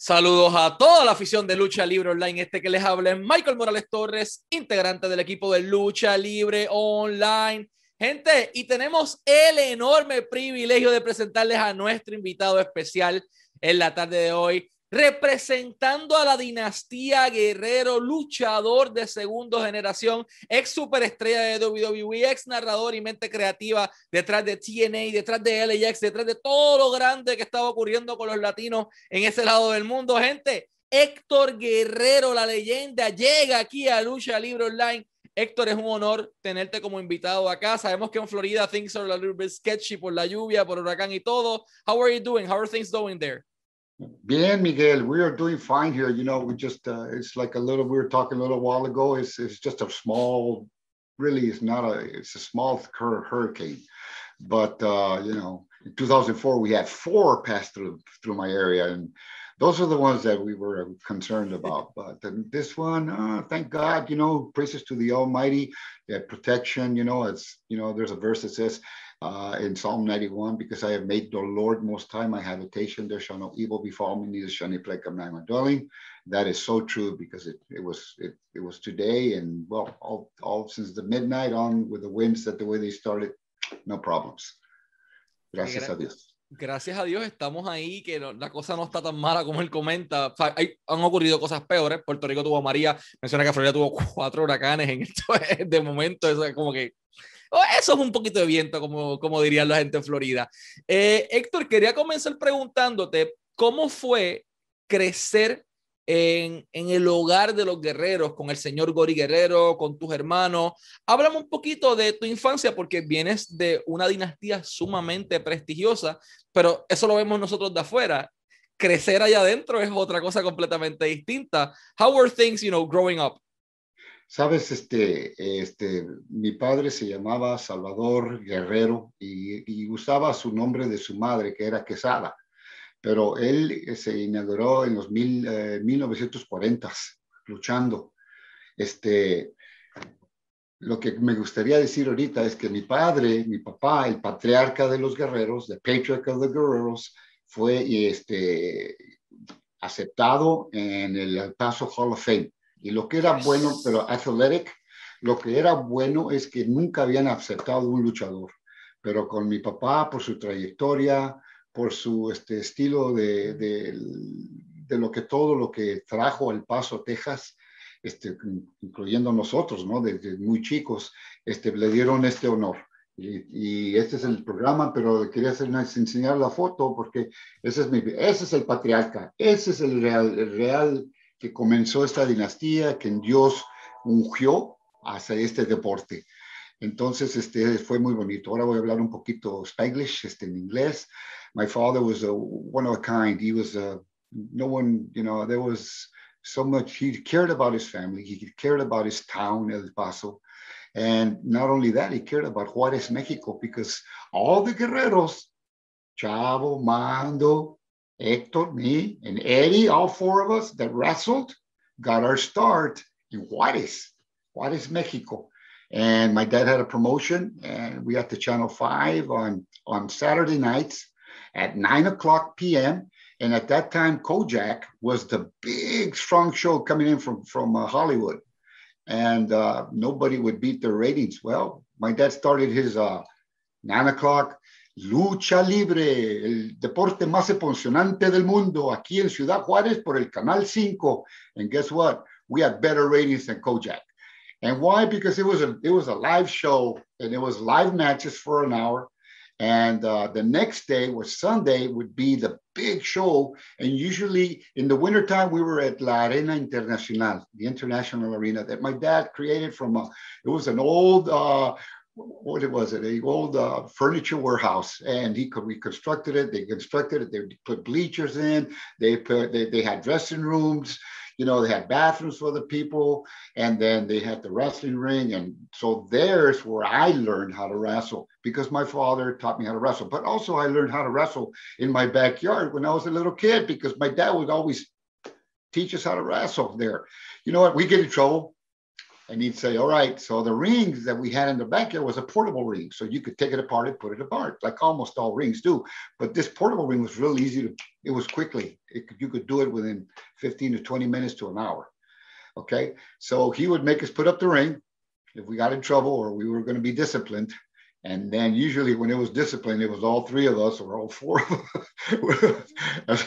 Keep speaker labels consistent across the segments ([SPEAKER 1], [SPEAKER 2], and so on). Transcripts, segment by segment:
[SPEAKER 1] Saludos a toda la afición de Lucha Libre Online. Este que les habla es Michael Morales Torres, integrante del equipo de Lucha Libre Online. Gente, y tenemos el enorme privilegio de presentarles a nuestro invitado especial en la tarde de hoy representando a la dinastía Guerrero, luchador de segunda generación, ex superestrella de WWE, ex narrador y mente creativa detrás de TNA, detrás de LAX, detrás de todo lo grande que estaba ocurriendo con los latinos en ese lado del mundo. Gente, Héctor Guerrero, la leyenda, llega aquí a Lucha Libre Online. Héctor, es un honor tenerte como invitado acá. Sabemos que en Florida things are a little bit sketchy por la lluvia, por huracán y todo. How are you doing? How are things going there?
[SPEAKER 2] Bien, Miguel, we are doing fine here. You know, we just, uh, it's like a little, we were talking a little while ago. It's, it's just a small, really, it's not a, it's a small hurricane. But, uh, you know, in 2004, we had four pass through, through my area. And those are the ones that we were concerned about. But this one, uh, thank God, you know, praises to the Almighty, that protection, you know, it's, you know, there's a verse that says, uh, in Psalm 91, because I have made the Lord most high my habitation, there shall no evil befall me, neither shall any plague come nigh my dwelling. That is so true because it, it was it, it was today and well all, all since the midnight on with the winds that the way they started, no problems. Gracias a Dios.
[SPEAKER 1] Gracias a Dios estamos ahí, que no, la cosa no está tan mala como él comenta. O sea, hay, han ocurrido cosas peores. Puerto Rico tuvo a María, menciona que Florida tuvo cuatro huracanes en esto de momento. Eso es como que eso es un poquito de viento, como, como dirían la gente en Florida. Eh, Héctor, quería comenzar preguntándote cómo fue crecer en, en, el hogar de los guerreros, con el señor Gori Guerrero, con tus hermanos. Háblame un poquito de tu infancia, porque vienes de una dinastía sumamente prestigiosa, pero eso lo vemos nosotros de afuera. Crecer allá adentro es otra cosa completamente distinta. How were things, you know, growing up?
[SPEAKER 2] Sabes, este, este, mi padre se llamaba Salvador Guerrero y, usaba su nombre de su madre, que era Quesada, pero él eh, se inauguró en los mil, 1940 eh, luchando. Este, lo que me gustaría decir ahorita es que mi padre, mi papá, el patriarca de los guerreros, the patriarch of the guerreros, fue este, aceptado en El Paso Hall of Fame y lo que era bueno, pero athletic, lo que era bueno es que nunca habían aceptado un luchador. Pero con mi papá, por su trayectoria, por su este, estilo de, de, lo que todo lo que trajo al Paso, Texas, este, incluyendo nosotros, ¿no? Desde muy chicos, este, le dieron este honor. Y, este es el programa, pero quería hacer, enseñar la foto porque ese es, mi, ese es el patriarca, ese es el real, el real que comenzó esta dinastía, que Dios ungió hacia este deporte. Entonces, este fue muy bonito. Ahora voy a hablar un poquito Spanglish, este, en inglés. My father was a one of a kind. He was a, no one, you know, there was so much, he cared about his family. He cared about his town, El Paso. And not only that, he cared about Juarez, Mexico, because all the guerreros, Chavo, Mando, Hector, me, and Eddie, all four of us that wrestled, got our start in Juarez, Juarez, Mexico. And my dad had a promotion, and we had the Channel 5 on, on Saturday nights at 9 o'clock p.m. And at that time, Kojak was the big, strong show coming in from, from uh, Hollywood. And uh, nobody would beat their ratings. Well, my dad started his uh, 9 o'clock Lucha Libre, el deporte más emocionante del mundo, aquí en Ciudad Juárez por el Canal 5. And guess what? We had better ratings than Kojak. And why? Because it was a it was a live show and it was live matches for an hour. And uh, the next day was Sunday would be the big show. And usually in the wintertime, we were at La Arena Internacional, the international arena that my dad created from a, it was an old uh, what it was it? A old uh, furniture warehouse, and he could reconstructed it. They constructed it. They put bleachers in. They put they, they had dressing rooms. You know, they had bathrooms for the people, and then they had the wrestling ring. And so there's where I learned how to wrestle because my father taught me how to wrestle. But also, I learned how to wrestle in my backyard when I was a little kid because my dad would always teach us how to wrestle there. You know what? We get in trouble and he'd say, "All right, so the rings that we had in the backyard was a portable ring, so you could take it apart and put it apart, like almost all rings do. But this portable ring was real easy to. It was quickly. It, you could do it within 15 to 20 minutes to an hour. Okay, so he would make us put up the ring if we got in trouble or we were going to be disciplined. And then usually when it was discipline, it was all three of us or all four of us. as,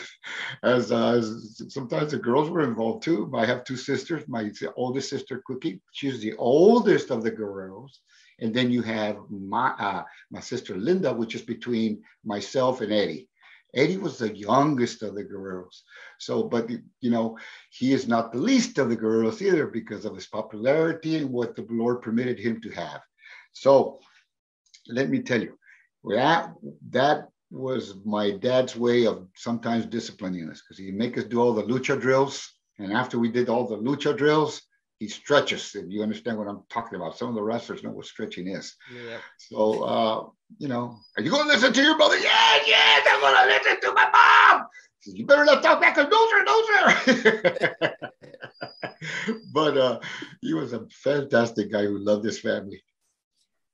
[SPEAKER 2] as, uh, as, sometimes the girls were involved too. I have two sisters. My oldest sister, Cookie, she's the oldest of the girls. And then you have my uh, my sister Linda, which is between myself and Eddie. Eddie was the youngest of the Guerreros. So, but you know, he is not the least of the Guerreros either because of his popularity and what the Lord permitted him to have. So let me tell you, that, that was my dad's way of sometimes disciplining us because he'd make us do all the lucha drills. And after we did all the lucha drills, he stretches. If you understand what I'm talking about, some of the wrestlers know what stretching is. Yeah. So, uh, you know, are you going to listen to your brother? Yeah, yeah, I'm going to listen to my mom. You better not talk back to Dozer, Dozer. but uh, he was a fantastic guy who loved his family.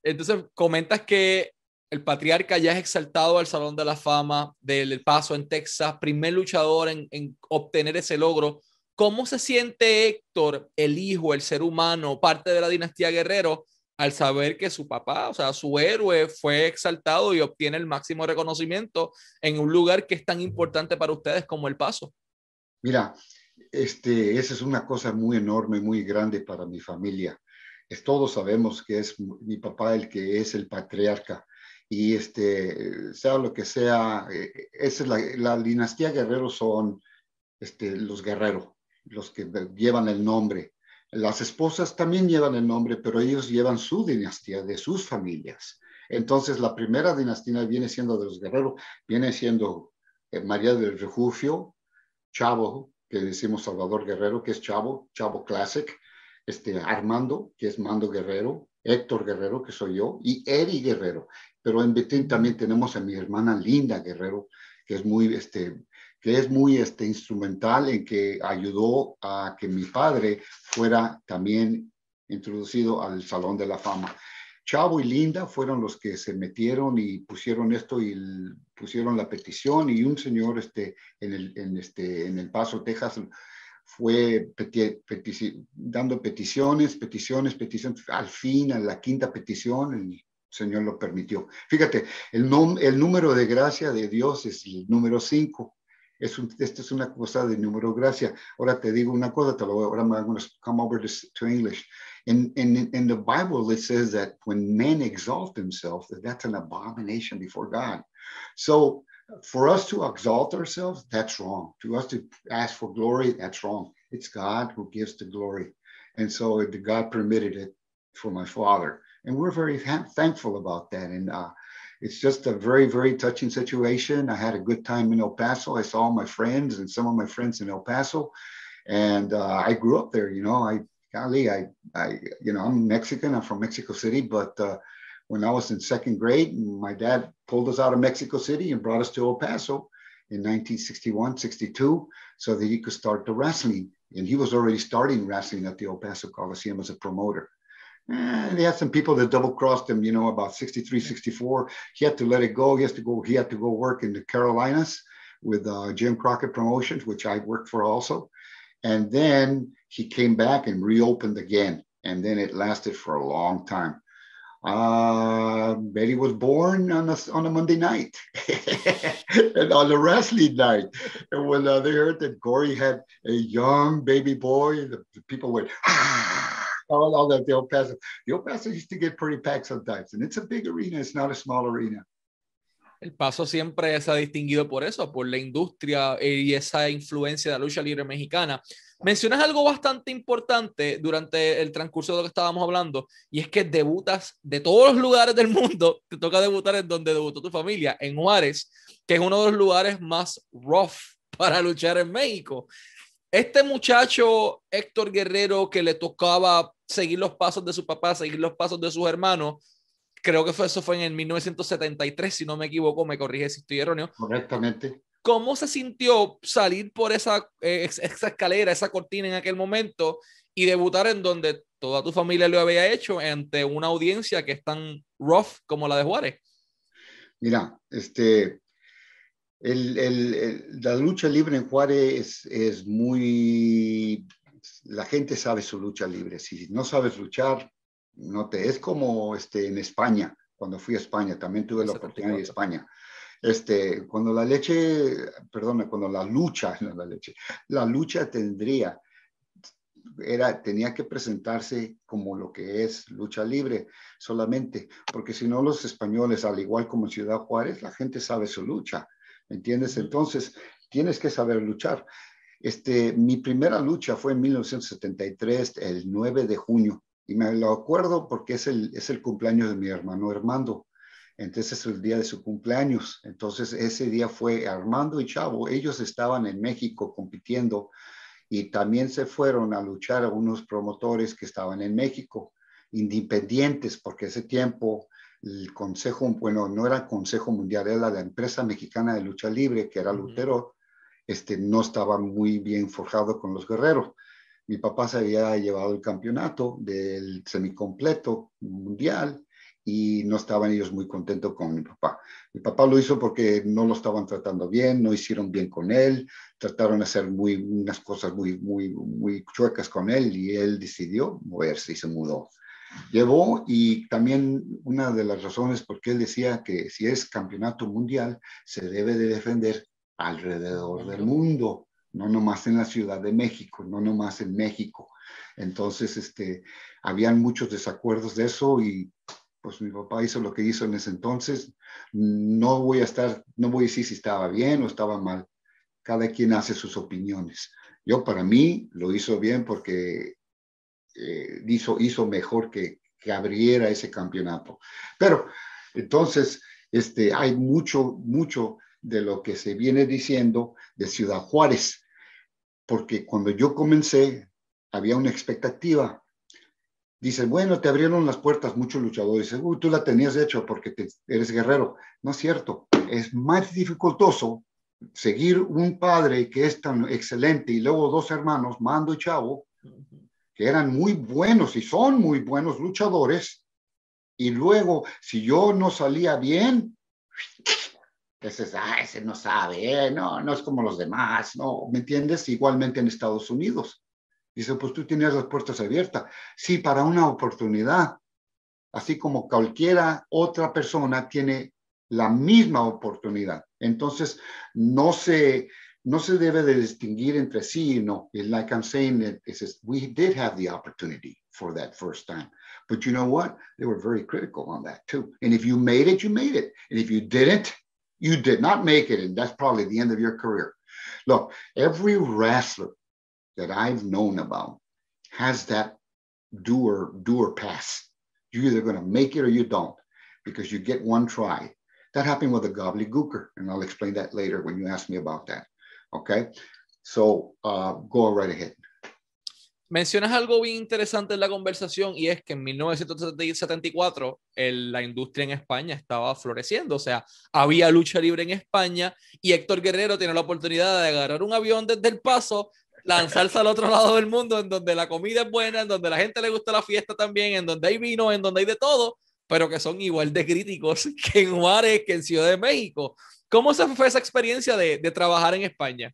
[SPEAKER 1] Entonces, comentas que el patriarca ya es exaltado al Salón de la Fama del Paso en Texas, primer luchador en, en, obtener ese logro. ¿Cómo se siente Héctor, el hijo, el ser humano, parte de la dinastía Guerrero, al saber que su papá, o sea, su héroe, fue exaltado y obtiene el máximo reconocimiento en un lugar que es tan importante para ustedes como el Paso?
[SPEAKER 2] Mira, este, esa es una cosa muy enorme, muy grande para mi familia es, todos sabemos que es mi papá el que es el patriarca. Y este, sea lo que sea, eh, esa es la, dinastía guerrero son este, los guerreros, los que llevan el nombre. Las esposas también llevan el nombre, pero ellos llevan su dinastía, de sus familias. Entonces, la primera dinastía viene siendo de los guerreros, viene siendo eh, María del Refugio, Chavo, que decimos Salvador Guerrero, que es Chavo, Chavo Classic, este, Armando, que es Mando Guerrero, Héctor Guerrero, que soy yo, y Eri Guerrero. Pero en Betín también tenemos a mi hermana Linda Guerrero, que es muy, este, que es muy este, instrumental en que ayudó a que mi padre fuera también introducido al Salón de la Fama. Chavo y Linda fueron los que se metieron y pusieron esto y pusieron la petición y un señor este, en, el, en, este, en El Paso, Texas, fue dando peticiones, peticiones, peticiones. Al fin, a la quinta petición, el Señor lo permitió. Fíjate, el, el número de gracia de Dios es el número cinco. Es un, esta es una cosa de número gracia. Ahora te digo una cosa, te lo voy, ahora I'm going to come over to, to English. In, in, in the Bible, it says that when men exalt themselves, that that's an abomination before God. So for us to exalt ourselves, that's wrong. To us to ask for glory, that's wrong. It's God who gives the glory. And so God permitted it for my father. And we're very thankful about that. And uh, it's just a very, very touching situation. I had a good time in El Paso. I saw my friends and some of my friends in El Paso. And uh, I grew up there, you know, I, golly, I, I, you know, I'm Mexican. I'm from Mexico City, but uh, when I was in second grade, my dad pulled us out of Mexico City and brought us to El Paso in 1961, 62, so that he could start the wrestling. And he was already starting wrestling at the El Paso Coliseum as a promoter. And he had some people that double crossed him, you know, about 63, 64. He had to let it go. He has to go, he had to go work in the Carolinas with uh, Jim Crockett Promotions, which I worked for also. And then he came back and reopened again. And then it lasted for a long time. Uh, Betty was born on a, on a Monday night and on a wrestling night. And when uh, they heard that Gory had a young baby boy, the, the people went, ah, all, all that the El Paso. The El Paso used to get pretty packed sometimes. And it's a big arena, it's not a small arena.
[SPEAKER 1] El Paso siempre se ha distinguido por eso, por la industria y esa influencia de la lucha libre mexicana. Mencionas algo bastante importante durante el transcurso de lo que estábamos hablando, y es que debutas de todos los lugares del mundo, te toca debutar en donde debutó tu familia, en Juárez, que es uno de los lugares más rough para luchar en México. Este muchacho, Héctor Guerrero, que le tocaba seguir los pasos de su papá, seguir los pasos de sus hermanos, creo que fue, eso fue en el 1973, si no me equivoco, me corrige si estoy erróneo.
[SPEAKER 2] Correctamente.
[SPEAKER 1] ¿Cómo se sintió salir por esa, eh, esa escalera, esa cortina en aquel momento y debutar en donde toda tu familia lo había hecho ante una audiencia que es tan rough como la de Juárez.
[SPEAKER 2] Mira, este, la lucha libre en Juárez es, muy, la gente sabe su lucha libre. Si no sabes luchar, no te, es como este, en España, cuando fui a España, también tuve la oportunidad de España. Este, cuando la leche, perdona, cuando la lucha, no la leche, la lucha tendría era, tenía que presentarse como lo que es lucha libre solamente, porque si no los españoles, al igual como en Ciudad Juárez, la gente sabe su lucha, ¿me entiendes? Entonces, tienes que saber luchar. Este, mi primera lucha fue en 1973, el 9 de junio, y me lo acuerdo porque es el, es el cumpleaños de mi hermano Armando. Entonces es el día de su cumpleaños. Entonces ese día fue Armando y Chavo. Ellos estaban en México compitiendo y también se fueron a luchar a unos promotores que estaban en México, independientes, porque ese tiempo el Consejo, bueno, no era el Consejo Mundial, era la empresa mexicana de lucha libre, que era Lutero, este, no estaba muy bien forjado con los guerreros. Mi papá se había llevado el campeonato del semicompleto mundial y no estaban ellos muy contentos con mi papá. Mi papá lo hizo porque no lo estaban tratando bien, no hicieron bien con él, trataron de hacer muy, unas cosas muy, muy, muy chuecas con él y él decidió moverse y se mudó. Llevó y también una de las razones por qué él decía que si es campeonato mundial se debe de defender alrededor del mundo, no nomás en la Ciudad de México, no nomás en México. Entonces, este, habían muchos desacuerdos de eso y pues mi papá hizo lo que hizo en ese entonces. No voy a estar, no voy a decir si estaba bien o estaba mal. Cada quien hace sus opiniones. Yo para mí lo hizo bien porque eh, hizo, hizo mejor que, que abriera ese campeonato. Pero entonces, este, hay mucho, mucho de lo que se viene diciendo de Ciudad Juárez, porque cuando yo comencé había una expectativa dice, bueno, te abrieron las puertas muchos luchadores. Dice, Uy, tú la tenías hecho porque eres guerrero. No es cierto. Es más dificultoso seguir un padre que es tan excelente y luego dos hermanos, Mando y Chavo, que eran muy buenos y son muy buenos luchadores. Y luego, si yo no salía bien, ese, ah, ese no sabe, eh, no, no es como los demás, no, ¿me entiendes? Igualmente en Estados Unidos. Dice, pues tú tienes las puertas abiertas. Sí, para una oportunidad. Así como cualquiera otra persona tiene la misma oportunidad. Entonces, no se, no se debe de distinguir entre sí y no. Like I'm saying, it says, we did have the opportunity for that first time. But you know what? They were very critical on that too. And if you made it, you made it. And if you didn't, you did not make it. And that's probably the end of your career. Look, every wrestler that I've known about has that do or do or pass. You're either going to make it or you don't because you get one try. That happened with the gobbledygooker, and I'll explain that later when you ask me about that. Okay, so uh, go right ahead.
[SPEAKER 1] Mencionas algo bien interesante en la conversación y es que en 1974 el, la industria en España estaba floreciendo, o sea, había lucha libre en España y Héctor Guerrero tiene la oportunidad de agarrar un avión desde El Paso, lanzarse al otro lado del mundo, en donde la comida es buena, en donde la gente le gusta la fiesta también, en donde hay vino, en donde hay de todo, pero que son igual de críticos que en Juárez, que en Ciudad de México. ¿Cómo se fue esa experiencia de, de trabajar en España?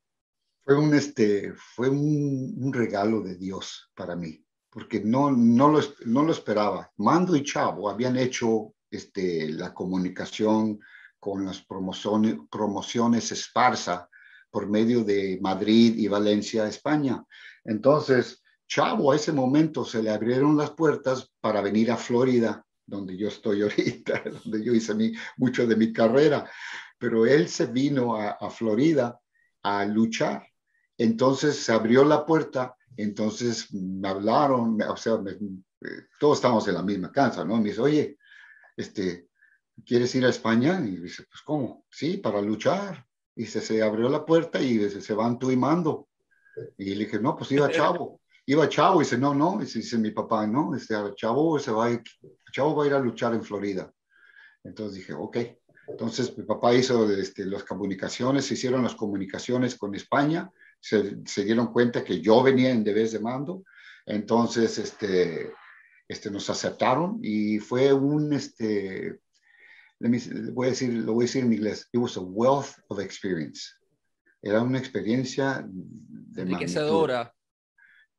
[SPEAKER 2] Fue un, este, fue un, un, regalo de Dios para mí, porque no, no, lo, no lo esperaba. Mando y Chavo habían hecho este, la comunicación con las promociones, promociones esparsa por medio de Madrid y Valencia, España. Entonces, Chavo, a ese momento se le abrieron las puertas para venir a Florida, donde yo estoy ahorita, donde yo hice mi, mucho de mi carrera, pero él se vino a, Florida a luchar. Entonces se abrió la puerta, entonces me hablaron, o sea, me, todos estamos en la misma casa, ¿no? Me dice, oye, este, ¿quieres ir a España? Y dice, pues, ¿cómo? Sí, para luchar y se, se abrió la puerta y se, se van tú y mando. Y le dije, no, pues iba Chavo. Iba Chavo y dice, no, no, y dice mi papá, no, este, Chavo, se va, Chavo va a ir a luchar en Florida. Entonces dije, ok. Entonces mi papá hizo este, las comunicaciones, se hicieron las comunicaciones con España, se, se dieron cuenta que yo venía en vez de mando, Entonces, este, este, nos aceptaron y fue un, este, voy a decir, lo voy a decir en inglés, it was a wealth of experience. Era una experiencia de
[SPEAKER 1] enriquecedora.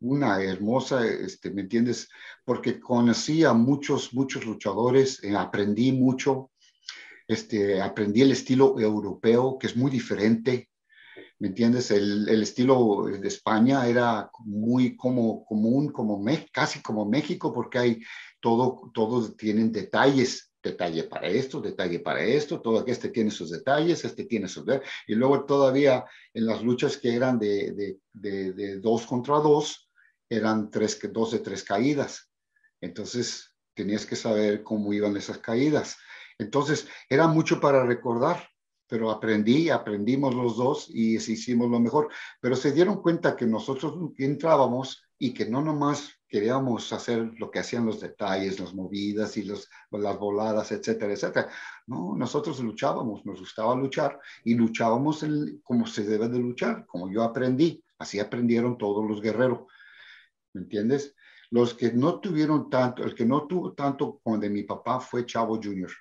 [SPEAKER 2] Una hermosa, este, ¿me entiendes? Porque conocí a muchos, muchos luchadores, eh, aprendí mucho, este, aprendí el estilo europeo, que es muy diferente, ¿me entiendes? El, el, estilo de España era muy como común, como casi como México, porque hay todo, todos tienen detalles, detalle para esto, detalle para esto, todo este tiene sus detalles, este tiene sus... Y luego todavía en las luchas que eran de, de, de, de dos contra dos, eran tres, dos de tres caídas. Entonces tenías que saber cómo iban esas caídas. Entonces era mucho para recordar pero aprendí, aprendimos los dos y hicimos lo mejor. Pero se dieron cuenta que nosotros entrábamos y que no nomás queríamos hacer lo que hacían los detalles, las movidas y los, las voladas, etcétera, etcétera. No, nosotros luchábamos, nos gustaba luchar y luchábamos como se debe de luchar, como yo aprendí. Así aprendieron todos los guerreros. ¿Me entiendes? Los que no tuvieron tanto, el que no tuvo tanto como de mi papá fue Chavo Junior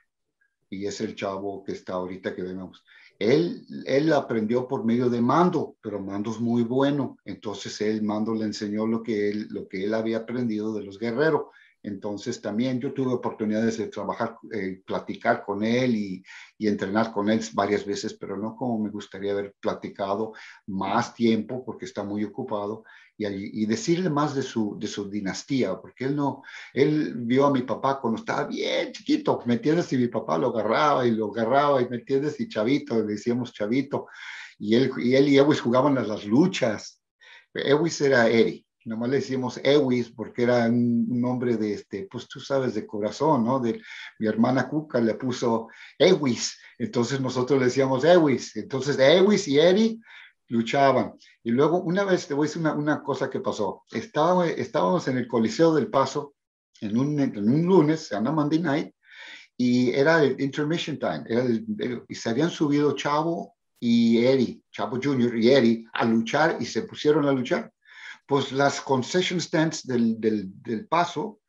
[SPEAKER 2] y es el chavo que está ahorita que vemos. Él, él aprendió por medio de mando, pero mando es muy bueno. Entonces él mando le enseñó lo que él, lo que él había aprendido de los guerreros. Entonces también yo tuve oportunidades de trabajar, eh, platicar con él y, y, entrenar con él varias veces, pero no como me gustaría haber platicado más tiempo porque está muy ocupado y, y, decirle más de su, de su dinastía, porque él no, él vio a mi papá cuando estaba bien chiquito, ¿me entiendes? Y mi papá lo agarraba y lo agarraba y me entiendes, y chavito, le decíamos chavito, y él y, él y Ewis jugaban a las luchas. Ewis era Eri nomás le decimos Ewis porque era un, nombre de este, pues tú sabes, de corazón, ¿no? De, mi hermana Cuca le puso Ewis, entonces nosotros le decíamos Ewis, entonces Ewis y Eri luchaban. Y luego una vez te voy a decir una, una cosa que pasó. Estaba, estábamos en el Coliseo del Paso en un, en un lunes, se llama Monday Night, y era el intermission time, era y se habían subido Chavo y Eri, Chavo Jr. y Eri, a luchar y se pusieron a luchar pues las concession stands del, del, del paso,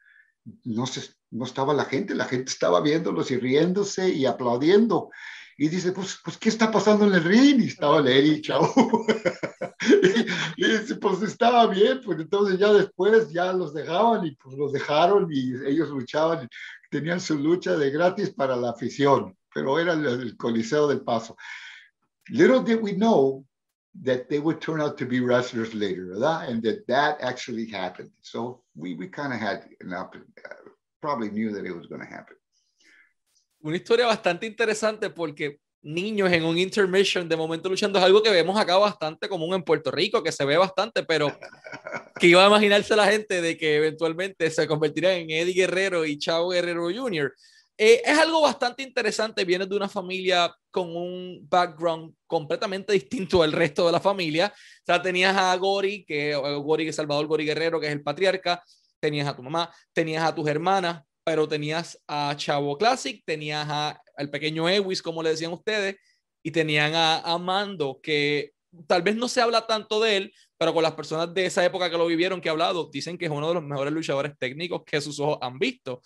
[SPEAKER 2] no, se, no estaba la gente, la gente estaba viéndolos y riéndose y aplaudiendo. Y dice, pues, pues ¿qué está pasando en el ring? Y estaba Leri, chavo. y, dice, pues estaba bien, pues entonces ya después ya los dejaban y pues los dejaron y ellos luchaban, tenían su lucha de gratis para la afición, pero era el, el Coliseo del Paso. Little did we know that they would turn out to be wrestlers later, ¿verdad? And that that actually happened. So we, we kind of had an up, uh, probably knew that it was going to happen.
[SPEAKER 1] Una historia bastante interesante porque niños en un intermission de momento luchando es algo que vemos acá bastante común en Puerto Rico, que se ve bastante, pero que iba a imaginarse la gente de que eventualmente se convertiría en Eddie Guerrero y Chavo Guerrero Jr. Eh, es algo bastante interesante, viene de una familia con un background completamente distinto al resto de la familia. O sea, tenías a Gori, que eh, Gori, Salvador Gori Guerrero, que es el patriarca, tenías a tu mamá, tenías a tus hermanas, pero tenías a Chavo Classic, tenías a, al pequeño Ewis, como le decían ustedes, y tenían a, a Mando, que tal vez no se habla tanto de él, pero con las personas de esa época que lo vivieron, que he hablado, dicen que es uno de los mejores luchadores técnicos que sus ojos han visto.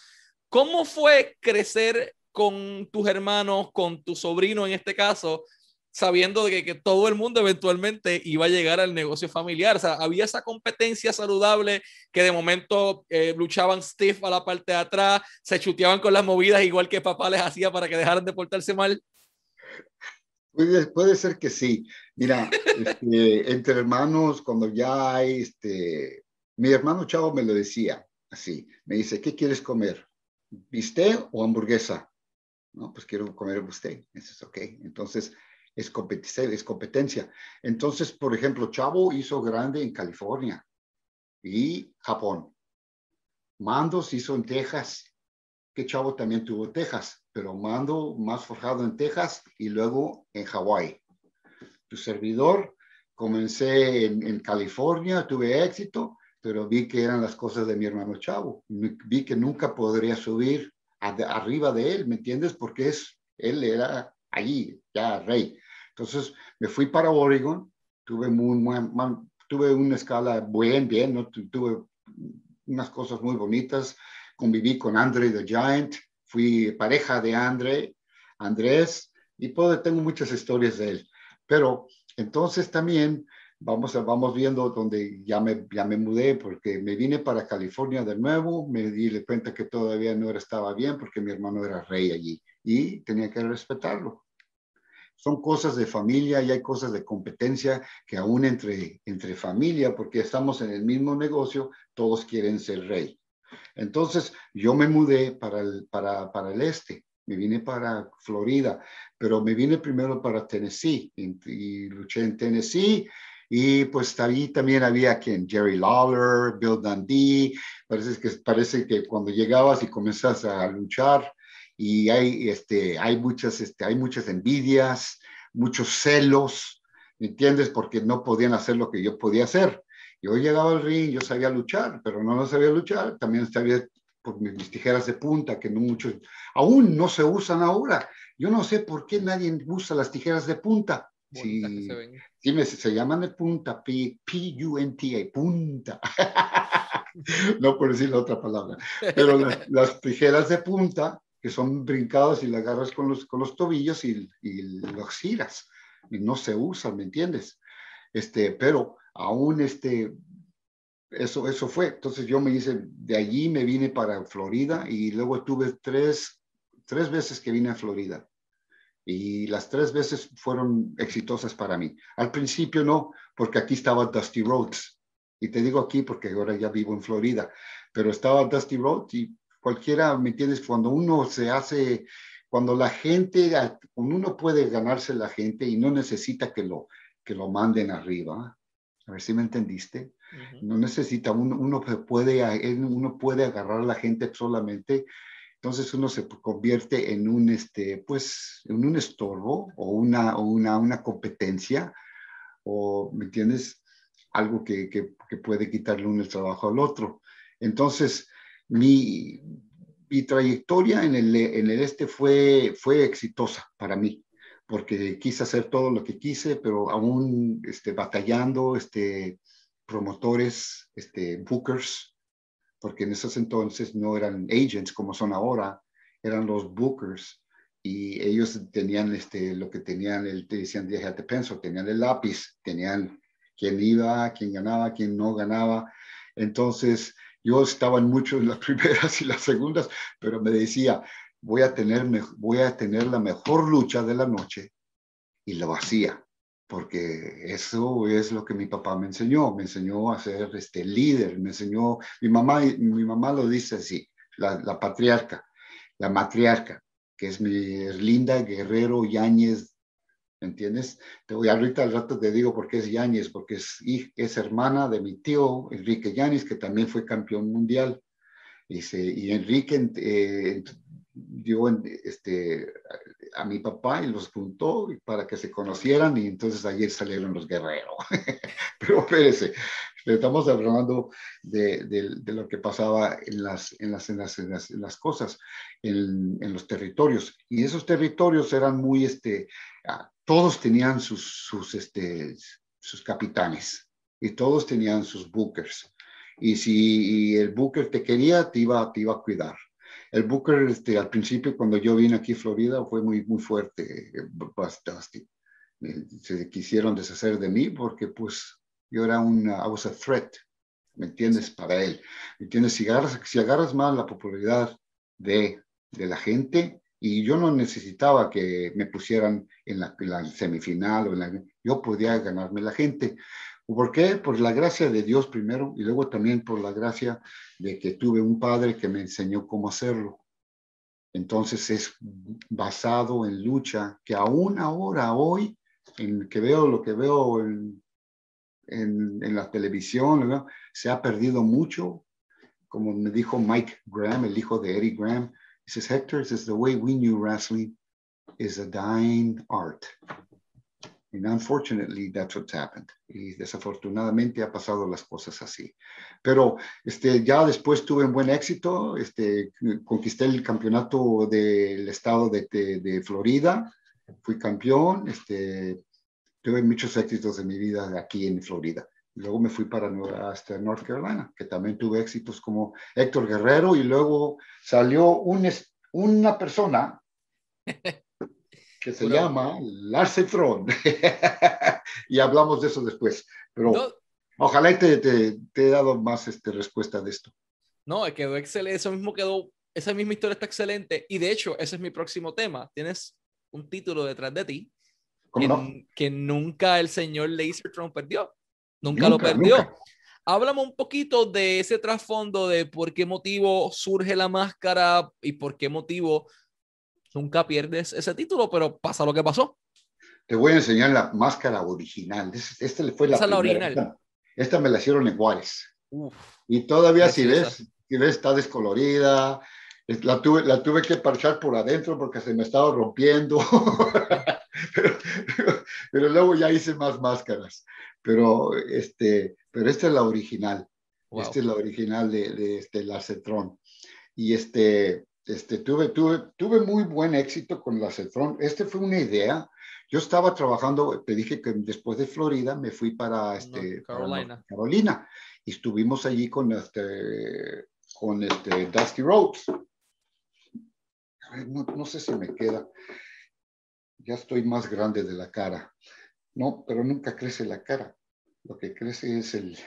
[SPEAKER 1] ¿Cómo fue crecer con tus hermanos, con tu sobrino en este caso, sabiendo de que, todo el mundo eventualmente iba a llegar al negocio familiar? O sea, había esa competencia saludable que de momento eh, luchaban stiff a la parte de atrás, se chuteaban con las movidas igual que papá les hacía para que dejaran de portarse mal.
[SPEAKER 2] Puede, puede ser que sí. Mira, este, entre hermanos, cuando ya hay, este, mi hermano Chavo me lo decía así, me dice, ¿qué quieres comer? bistec o hamburguesa. No, pues quiero comer bistec. Eso es ok. Entonces, es competencia, es competencia. Entonces, por ejemplo, Chavo hizo grande en California y Japón. Mandos hizo en Texas, que Chavo también tuvo Texas, pero Mando más forjado en Texas y luego en Hawái. Tu servidor, comencé en, California, tuve éxito, pero vi que eran las cosas de mi hermano Chavo. Vi que nunca podría subir arriba de él, ¿me entiendes? Porque es, él era allí, ya rey. Entonces me fui para Oregon, tuve, muy, tuve una escala bien, bien, ¿no? tuve unas cosas muy bonitas. Conviví con Andre the Giant, fui pareja de Andre, Andrés, y puedo, tengo muchas historias de él. Pero entonces también vamos, vamos viendo donde ya me, ya me mudé porque me vine para California de nuevo, me di cuenta que todavía no era, estaba bien porque mi hermano era rey allí y tenía que respetarlo. Son cosas de familia y hay cosas de competencia que aún entre, entre familia, porque estamos en el mismo negocio, todos quieren ser rey. Entonces yo me mudé para el, para, para el este me vine para Florida, pero me vine primero para Tennessee y, luché en Tennessee. Y pues ahí también había quien, Jerry Lawler, Bill Dundee. Parece que, parece que cuando llegabas y comenzas a luchar y hay, este, hay, muchas, este, hay muchas envidias, muchos celos, ¿me entiendes? Porque no podían hacer lo que yo podía hacer. Yo llegaba al ring, yo sabía luchar, pero no, no sabía luchar, también sabía por mis, tijeras de punta, que no muchos, aún no se usan ahora. Yo no sé por qué nadie usa las tijeras de punta. Sí, sí me, se llaman de punta, P-U-N-T-A, punta. no por decir la otra palabra. Pero las, tijeras de punta, que son brincadas y las agarras con los, con los tobillos y, y los giras. Y no se usan, ¿me entiendes? Este, pero aún este, eso, eso fue. Entonces yo me hice, de allí me vine para Florida y luego tuve tres, tres veces que vine a Florida. Y las tres veces fueron exitosas para mí. Al principio no, porque aquí estaba Dusty Rhodes. Y te digo aquí porque ahora ya vivo en Florida. Pero estaba Dusty Rhodes y cualquiera, ¿me entiendes? Cuando uno se hace, cuando la gente, cuando uno puede ganarse la gente y no necesita que lo, que lo manden arriba. A ver si me entendiste no necesita, uno, uno, puede, uno puede agarrar a la gente solamente, entonces uno se convierte en un, este, pues, en un estorbo o una, una, una competencia, o, ¿me entiendes? Algo que, que, puede quitarle uno el trabajo al otro. Entonces, mi, mi trayectoria en el, en el este fue, fue exitosa para mí porque quise hacer todo lo que quise, pero aún este, batallando, este, promotores, este, bookers, porque en esos entonces no eran agents como son ahora, eran los bookers y ellos tenían este, lo que tenían, el, te decían, déjate penso, tenían el lápiz, tenían quién iba, quién ganaba, quién no ganaba. Entonces, yo estaba mucho en las primeras y las segundas, pero me decía, voy a tener, voy a tener la mejor lucha de la noche y lo hacía porque eso es lo que mi papá me enseñó, me enseñó a ser este líder, me enseñó, mi mamá, mi mamá lo dice así, la, patriarca, la matriarca, que es mi linda Guerrero Yáñez, ¿me entiendes? Te voy ahorita al rato te digo por qué es Yáñez, porque es, es hermana de mi tío Enrique Yáñez, que también fue campeón mundial. Y, y Enrique eh, dio este, a mi papá y los juntó para que se conocieran y entonces ayer salieron los guerreros. Pero espérese, estamos hablando de, de, lo que pasaba en las, en las, en las, en las, cosas, en, en, los territorios. Y esos territorios eran muy, este, todos tenían sus, sus, este, sus capitanes y todos tenían sus bookers. Y si el booker te quería, te iba, te iba a cuidar el Booker, este, al principio, cuando yo vine aquí a Florida, fue muy, muy fuerte, bastante. Se quisieron deshacer de mí porque, pues, yo era una, I was a threat, ¿me entiendes? Para él. ¿Me entiendes? Si agarras, si agarras más la popularidad de, de la gente, y yo no necesitaba que me pusieran en la, semifinal, o en la, yo podía ganarme la gente. ¿Por qué? Por la gracia de Dios primero y luego también por la gracia de que tuve un padre que me enseñó cómo hacerlo. Entonces es basado en lucha que aún ahora, hoy, en que veo lo que veo en, en, la televisión, se ha perdido mucho. Como me dijo Mike Graham, el hijo de Eddie Graham, dice, Hector, this is the way we knew wrestling is a dying art. And unfortunately, that's what's happened. Y desafortunadamente ha pasado las cosas así. Pero este, ya después tuve un buen éxito. Este, conquisté el campeonato del estado de, de, Florida. Fui campeón. Este, tuve muchos éxitos en mi vida aquí en Florida. Luego me fui para hasta North Carolina, que también tuve éxitos como Héctor Guerrero y luego salió un, una persona que se llama Lars Tron. y hablamos de eso después. Pero ojalá te, te, te, he dado más este, respuesta de esto.
[SPEAKER 1] No, quedó excelente. Eso mismo quedó, esa misma historia está excelente. Y de hecho, ese es mi próximo tema. Tienes un título detrás de ti que, que, nunca el señor Lasertron perdió. Nunca, lo perdió. Háblame un poquito de ese trasfondo de por qué motivo surge la máscara y por qué motivo nunca pierdes ese título, pero pasa lo que pasó.
[SPEAKER 2] Te voy a enseñar la máscara original. Esta fue la,
[SPEAKER 1] Esa la original.
[SPEAKER 2] Esta, me la hicieron en Juárez. y todavía si ves, si ves, está descolorida. La tuve, la tuve que parchar por adentro porque se me estaba rompiendo. pero, luego ya hice más máscaras. Pero, este, pero esta es la original. Esta es la original de, de este, la Cetron. Y este, este, tuve, tuve, tuve muy buen éxito con la Cetron. Este fue una idea. Yo estaba trabajando, te dije que después de Florida me fui para, este,
[SPEAKER 1] Carolina.
[SPEAKER 2] Carolina. Y estuvimos allí con, este, con este Dusty Rhodes. No, no sé si me queda ya estoy más grande de la cara. No, pero nunca crece la cara. Lo que crece es el,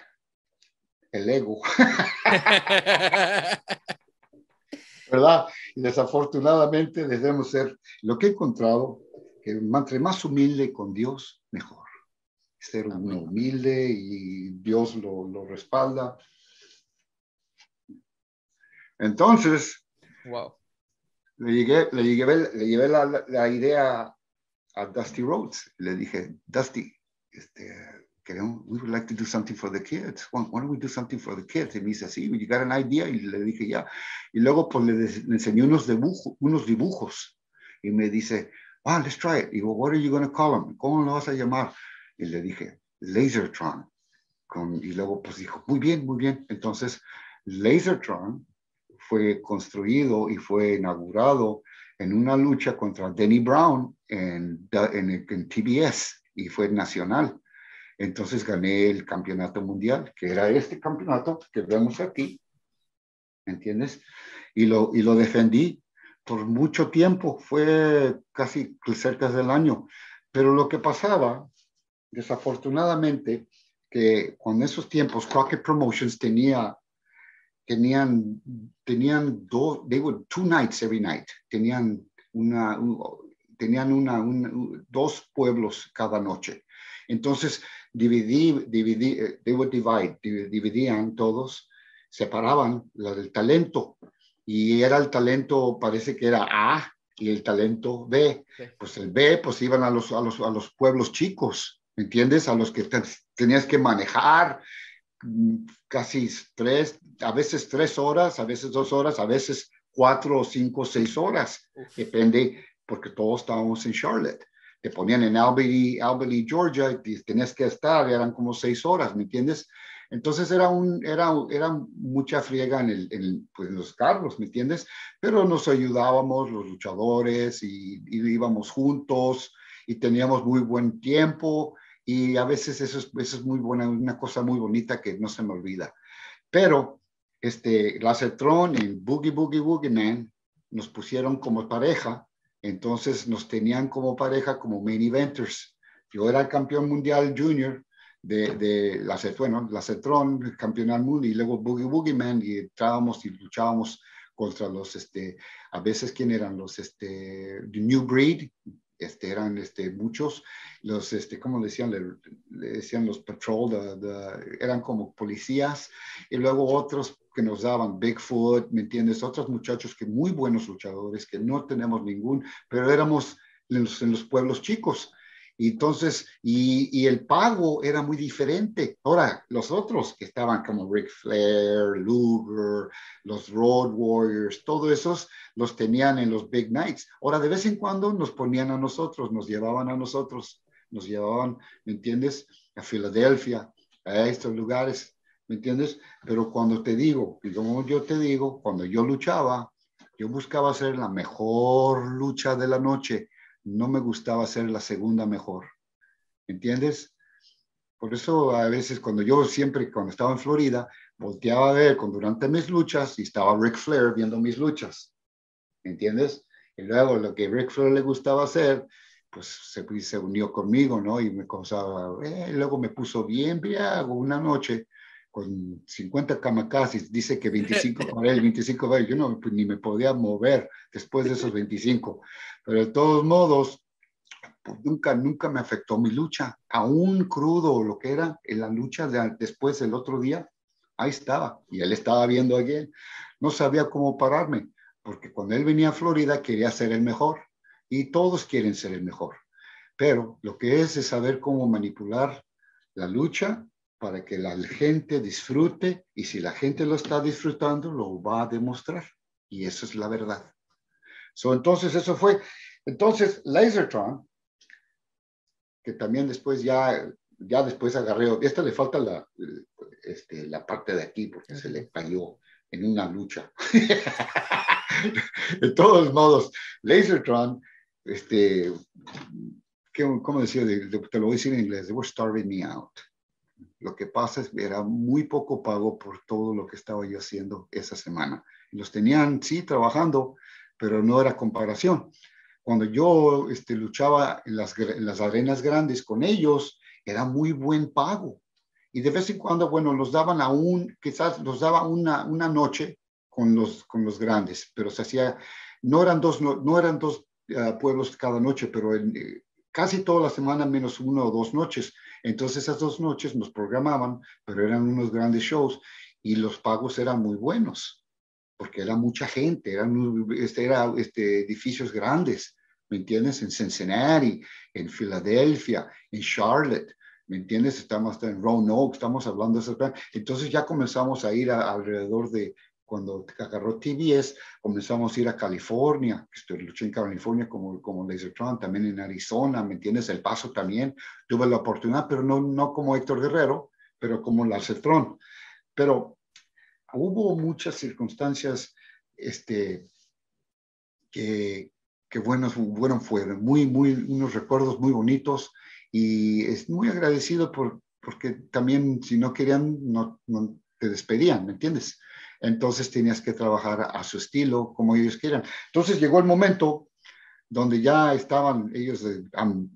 [SPEAKER 2] el ego. ¿Verdad? Y desafortunadamente debemos ser, lo que he encontrado, que entre más humilde con Dios, mejor. Ser humilde y Dios lo, lo respalda. Entonces,
[SPEAKER 1] wow.
[SPEAKER 2] le, llegué, le, llegué, le llevé la, la, idea a Dusty Rhodes. Le dije, Dusty, este, queremos, we would like to do something for the kids. Why, don't we do something for the kids? Y me dice, sí, you got an idea. Y le dije, ya. Y luego pues le, le enseñé unos, dibujo, unos dibujos. Y me dice, ah, let's try it. Y digo, what are you going to call them? ¿Cómo lo vas a llamar? Y le dije, Lasertron. Con, y luego pues dijo, muy bien, muy bien. Entonces, Lasertron fue construido y fue inaugurado en una lucha contra Denny Brown en, en, TBS y fue nacional. Entonces gané el campeonato mundial, que era este campeonato que vemos aquí, ¿entiendes? Y lo, y lo defendí por mucho tiempo, fue casi cerca del año. Pero lo que pasaba, desafortunadamente, que con esos tiempos Crockett Promotions tenía tenían, tenían dos, they were two nights every night, tenían una, tenían una, dos pueblos cada noche. Entonces, dividí, dividí, eh, they would divide, dividían todos, separaban la del talento, y era el talento, parece que era A, y el talento B. Pues el B, pues iban a los, a los, a los pueblos chicos, ¿me entiendes? A los que tenías que manejar, casi tres, a veces tres horas, a veces dos horas, a veces cuatro, cinco, seis horas. Depende, porque todos estábamos en Charlotte. Te ponían en Albany, Albany, Georgia, y tenías que estar, eran como seis horas, ¿me entiendes? Entonces era, un, era, era mucha friega en, el, pues en los carros, ¿me entiendes? Pero nos ayudábamos los luchadores y, y íbamos juntos y teníamos muy buen tiempo y a veces eso es, eso es muy buena, una cosa muy bonita que no se me olvida. Pero este, Lacertron y Boogie Boogie Boogie Man nos pusieron como pareja, entonces nos tenían como pareja como main eventers. Yo era el campeón mundial junior de, de la bueno, Lacetron, campeón mundial, y luego Boogie Boogie Man, y entrábamos y luchábamos contra los, este, a veces, ¿quién eran? Los, este, The New Breed, este, eran este, muchos, los, este, ¿cómo decían? Le, decían los patrol, eran como policías, y luego otros que nos daban Bigfoot, ¿me entiendes? Otros muchachos que muy buenos luchadores, que no tenemos ningún, pero éramos en los, en los pueblos chicos. Y entonces, y, el pago era muy diferente. Ahora, los otros que estaban como Ric Flair, Luger, los Road Warriors, todos esos los tenían en los Big Nights. Ahora, de vez en cuando nos ponían a nosotros, nos llevaban a nosotros, nos llevaban, ¿me entiendes? A Filadelfia, a estos lugares, ¿me entiendes? Pero cuando te digo, y como yo te digo, cuando yo luchaba, yo buscaba hacer la mejor lucha de la noche no me gustaba ser la segunda mejor. ¿Entiendes? Por eso a veces cuando yo siempre, cuando estaba en Florida, volteaba a ver con, durante mis luchas y estaba Ric Flair viendo mis luchas. ¿Entiendes? Y luego lo que Ric Flair le gustaba hacer, pues se, unió conmigo, ¿no? Y me causaba, eh, luego me puso bien briago una noche con 50 kamikazes, dice que 25 para él, 25 para él, yo no, pues, ni me podía mover después de esos 25, pero de todos modos, pues nunca, nunca me afectó mi lucha, aún crudo o lo que era, en la lucha de, después del otro día, ahí estaba, y él estaba viendo a alguien, no sabía cómo pararme, porque cuando él venía a Florida quería ser el mejor, y todos quieren ser el mejor, pero lo que es es saber cómo manipular la lucha para que la gente disfrute, y si la gente lo está disfrutando, lo va a demostrar, y eso es la verdad. So, entonces, eso fue. Entonces, Lasertron que también después ya, ya después agarré, esta le falta la, este, la parte de aquí porque se le cayó en una lucha. de todos modos, Lasertron, este, ¿cómo decía? Te lo voy a decir en inglés, they were starving me out. Lo que pasa es que era muy poco pago por todo lo que estaba yo haciendo esa semana. Los tenían, sí, trabajando, pero no era comparación cuando yo este, luchaba en las, en las arenas grandes con ellos, era muy buen pago. Y de vez en cuando, bueno, los daban aún, quizás los daba una, una noche con los, con los grandes, pero se hacía, no eran dos, no, eran dos ah, pueblos cada noche, pero en, eh, casi toda la semana menos una o dos noches. Entonces esas dos noches nos programaban, pero eran unos grandes shows y los pagos eran muy buenos porque era mucha gente, eran este, era, este, edificios grandes, ¿me entiendes? En Cincinnati, en Filadelfia, en Charlotte, ¿me entiendes? Estamos en Roanoke, estamos hablando de eso. Entonces ya comenzamos a ir alrededor de, cuando agarró TBS, comenzamos a ir a California, estoy luché en California como, como Lasertron, también en Arizona, ¿me entiendes? El Paso también, tuve la oportunidad, pero no, no como Héctor Guerrero, pero como Lasertron. Pero hubo muchas circunstancias este, que, que buenos, bueno, fueron, muy, muy, unos recuerdos muy bonitos y es muy agradecido por, porque también si no querían, no, no te despedían, ¿me entiendes? Entonces tenías que trabajar a su estilo, como ellos quieran. Entonces llegó el momento donde ya estaban ellos,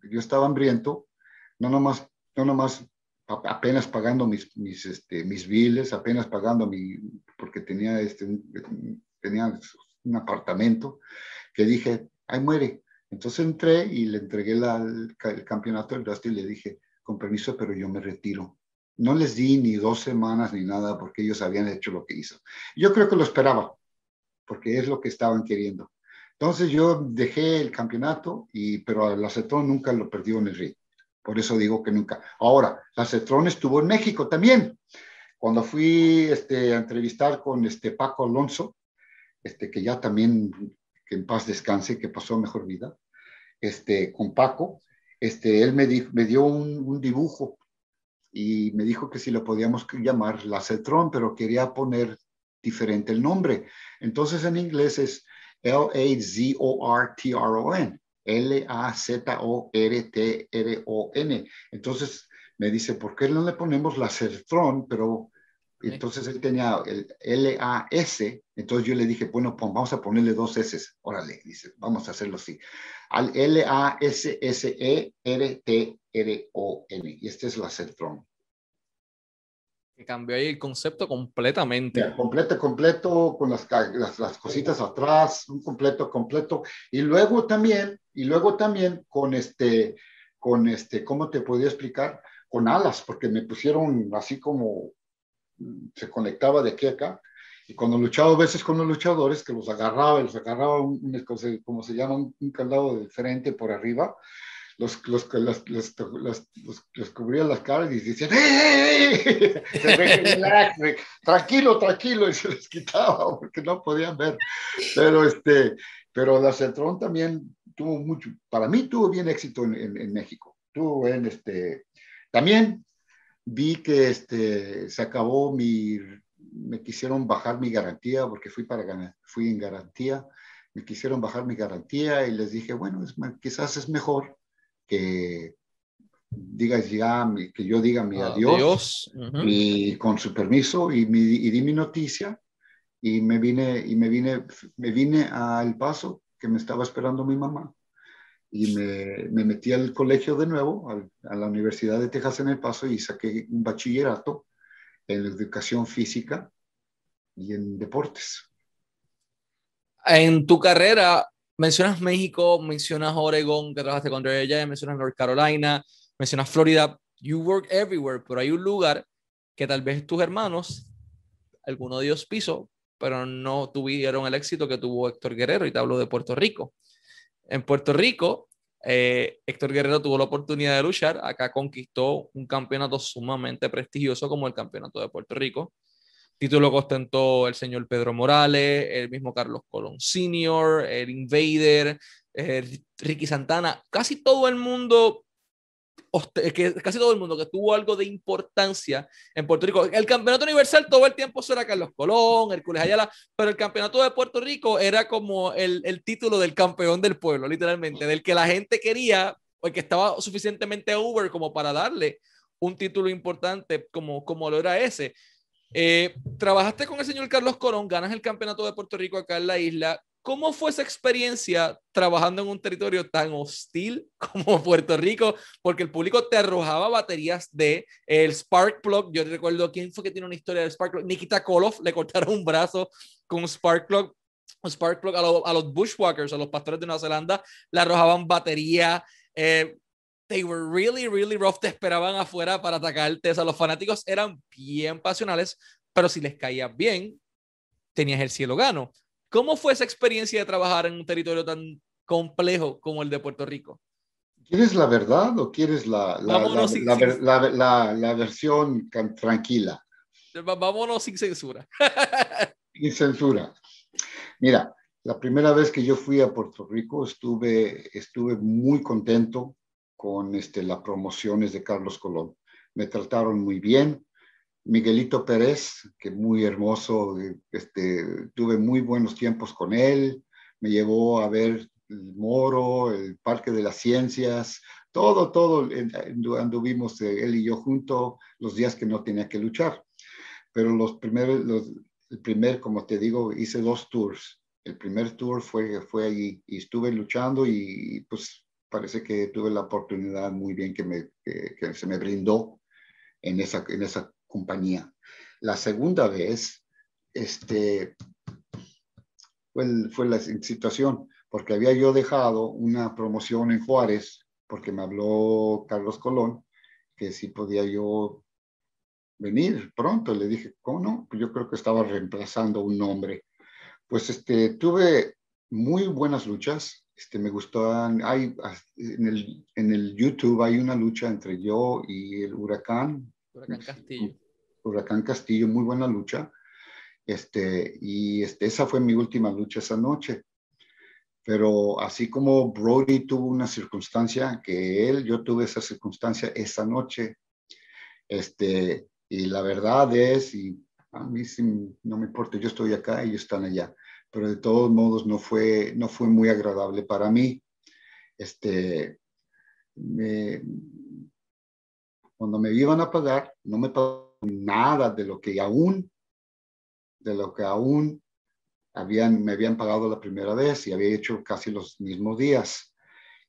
[SPEAKER 2] yo estaba hambriento, no nomás, no nomás apenas pagando mis, mis, este, mis biles, apenas pagando mi, porque tenía, este, tenía un apartamento, que dije, ahí muere. Entonces entré y le entregué el, campeonato del Dusty y le dije, con permiso, pero yo me retiro. No les di ni dos semanas ni nada porque ellos habían hecho lo que hizo. Yo creo que lo esperaba, porque es lo que estaban queriendo. Entonces yo dejé el campeonato, y, pero el acetón nunca lo perdió en el ring. Por eso digo que nunca. Ahora, la Cetrón estuvo en México también. Cuando fui este, a entrevistar con este Paco Alonso, este, que ya también, que en paz descanse, que pasó mejor vida, este, con Paco, este, él me, me dio un, dibujo y me dijo que si lo podíamos llamar la Cetrón, pero quería poner diferente el nombre. Entonces en inglés es L-A-Z-O-R-T-R-O-N. L-A-Z-O-R-T-R-O-N. Entonces me dice, ¿por qué no le ponemos la Certrón? Pero entonces él tenía el L-A-S, entonces yo le dije, bueno, pues vamos a ponerle dos S. Órale, dice, vamos a hacerlo así. Al L-A-S-S-E-R-T-R-O-N. Y este es la Certrón
[SPEAKER 1] que cambió ahí el concepto completamente.
[SPEAKER 2] completo, completo, con las, las, las, cositas atrás, un completo, completo. Y luego también, y luego también con este, con este, ¿cómo te podía explicar? Con alas, porque me pusieron así como se conectaba de aquí a acá. Y cuando luchaba a veces con los luchadores, que los agarraba, los agarraba, un, como se llama, un, un candado de frente por arriba, los, los, los, los, cubrían las caras y decían, ¡Eh, tranquilo, tranquilo, y se les quitaba porque no podían ver. Pero, este, pero la Centrón también tuvo mucho, para mí tuvo bien éxito en, en, México. Tuvo en este, también vi que este, se acabó mi, me quisieron bajar mi garantía porque fui, para, fui en garantía me quisieron bajar mi garantía y les dije, bueno, es, quizás es mejor que digas ya, que yo diga mi adiós, y con su permiso y, mi, y di mi noticia y me vine y me vine me vine al paso que me estaba esperando mi mamá y me, me metí al colegio de nuevo a la Universidad de Texas en El Paso y saqué un bachillerato en educación física y en deportes.
[SPEAKER 1] En tu carrera mencionas México, mencionas Oregon, que trabajaste con ella, mencionas North Carolina, mencionas Florida, you work everywhere, pero hay un lugar que tal vez tus hermanos, alguno de ellos pisó, pero no tuvieron el éxito que tuvo Héctor Guerrero, y te hablo de Puerto Rico. En Puerto Rico, eh, Héctor Guerrero tuvo la oportunidad de luchar, acá conquistó un campeonato sumamente prestigioso como el Campeonato de Puerto Rico. Título que ostentó el señor Pedro Morales, el mismo Carlos Colón Sr., el Invader, eh, Ricky Santana, casi todo el mundo que casi todo el mundo que tuvo algo de importancia en Puerto Rico. El campeonato universal todo el tiempo era Carlos Colón, Hércules Ayala, pero el campeonato de Puerto Rico era como el, el título del campeón del pueblo, literalmente, del que la gente quería o que estaba suficientemente over como para darle un título importante como, como lo era ese. Eh, trabajaste con el señor Carlos Colón, ganas el campeonato de Puerto Rico acá en la isla. ¿Cómo fue esa experiencia trabajando en un territorio tan hostil como Puerto Rico? Porque el público te arrojaba baterías de el Spark Plug. Yo recuerdo quién fue que tiene una historia del Spark Plug. Nikita Koloff le cortaron un brazo con Spark Plug. Spark Plug a, los bushwalkers, a los pastores de Nueva Zelanda, le arrojaban batería. Eh, they were really, really rough. Te esperaban afuera para atacarte. O sea, los fanáticos eran bien pasionales, pero si les caías bien, tenías el cielo gano. ¿Cómo fue esa experiencia de trabajar en un territorio tan complejo como el de Puerto Rico?
[SPEAKER 2] ¿Quieres la verdad o quieres la, la, la, la versión tranquila?
[SPEAKER 1] Vámonos sin censura.
[SPEAKER 2] sin censura. Mira, la primera vez que yo fui a Puerto Rico estuve, estuve muy contento con este, las promociones de Carlos Colón. Me trataron muy bien. Miguelito Pérez, que muy hermoso, este, tuve muy buenos tiempos con él, me llevó a ver el Moro, el Parque de las Ciencias, todo, todo, anduvimos eh, él y yo juntos los días que no tenía que luchar. Pero los primeros, el primer, como te digo, hice dos tours. El primer tour fue, fue allí y estuve luchando y pues parece que tuve la oportunidad muy bien que, me, que se me brindó en esa, en esa compañía. La segunda vez, este, fue, fue la situación, porque había yo dejado una promoción en Juárez, porque me habló Carlos Colón, que si podía yo venir pronto. Le dije, ¿cómo no? Pues yo creo que estaba reemplazando un nombre. Pues este, tuve muy buenas luchas. Este, me gustaban, hay, en el, en el YouTube hay una lucha entre yo y el huracán.
[SPEAKER 1] Huracán Castillo.
[SPEAKER 2] Huracán Castillo, muy buena lucha. Este, y este, esa fue mi última lucha esa noche. Pero así como Brody tuvo una circunstancia que él, yo tuve esa circunstancia esa noche. Este, y la verdad es, y a mí no me importa, yo estoy acá ellos están allá. Pero de todos modos no fue, no fue muy agradable para mí. Este, cuando me iban a pagar, no me pagaban nada de lo que aún, de lo que aún me habían pagado la primera vez y había hecho casi los mismos días.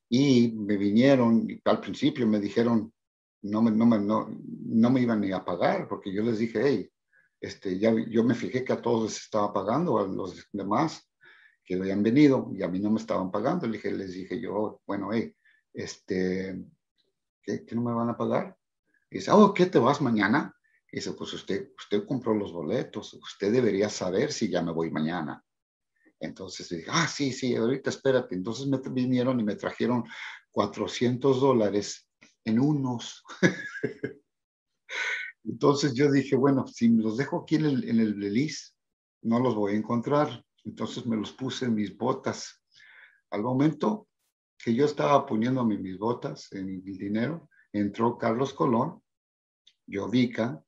[SPEAKER 2] Y me vinieron, y al principio me dijeron, no me, no me, no, no me iban ni a pagar, porque yo les dije, hey, este, ya, yo me fijé que a todos les estaba pagando, a los demás que habían venido y a mí no me estaban pagando. Les dije, les dije yo, bueno, hey, este, ¿qué, ¿qué, no me van a pagar? Y dice, oh, ¿qué te vas mañana? Dice, pues usted, usted compró los boletos, usted debería saber si ya me voy mañana. Entonces dije, ah, sí, sí, ahorita espérate. Entonces me vinieron y me trajeron 400 dólares en unos. Entonces yo dije, bueno, si los dejo aquí en el, en el no los voy a encontrar. Entonces me los puse en mis botas. Al momento que yo estaba poniéndome mis botas en el dinero, entró Carlos Colón, Jovica,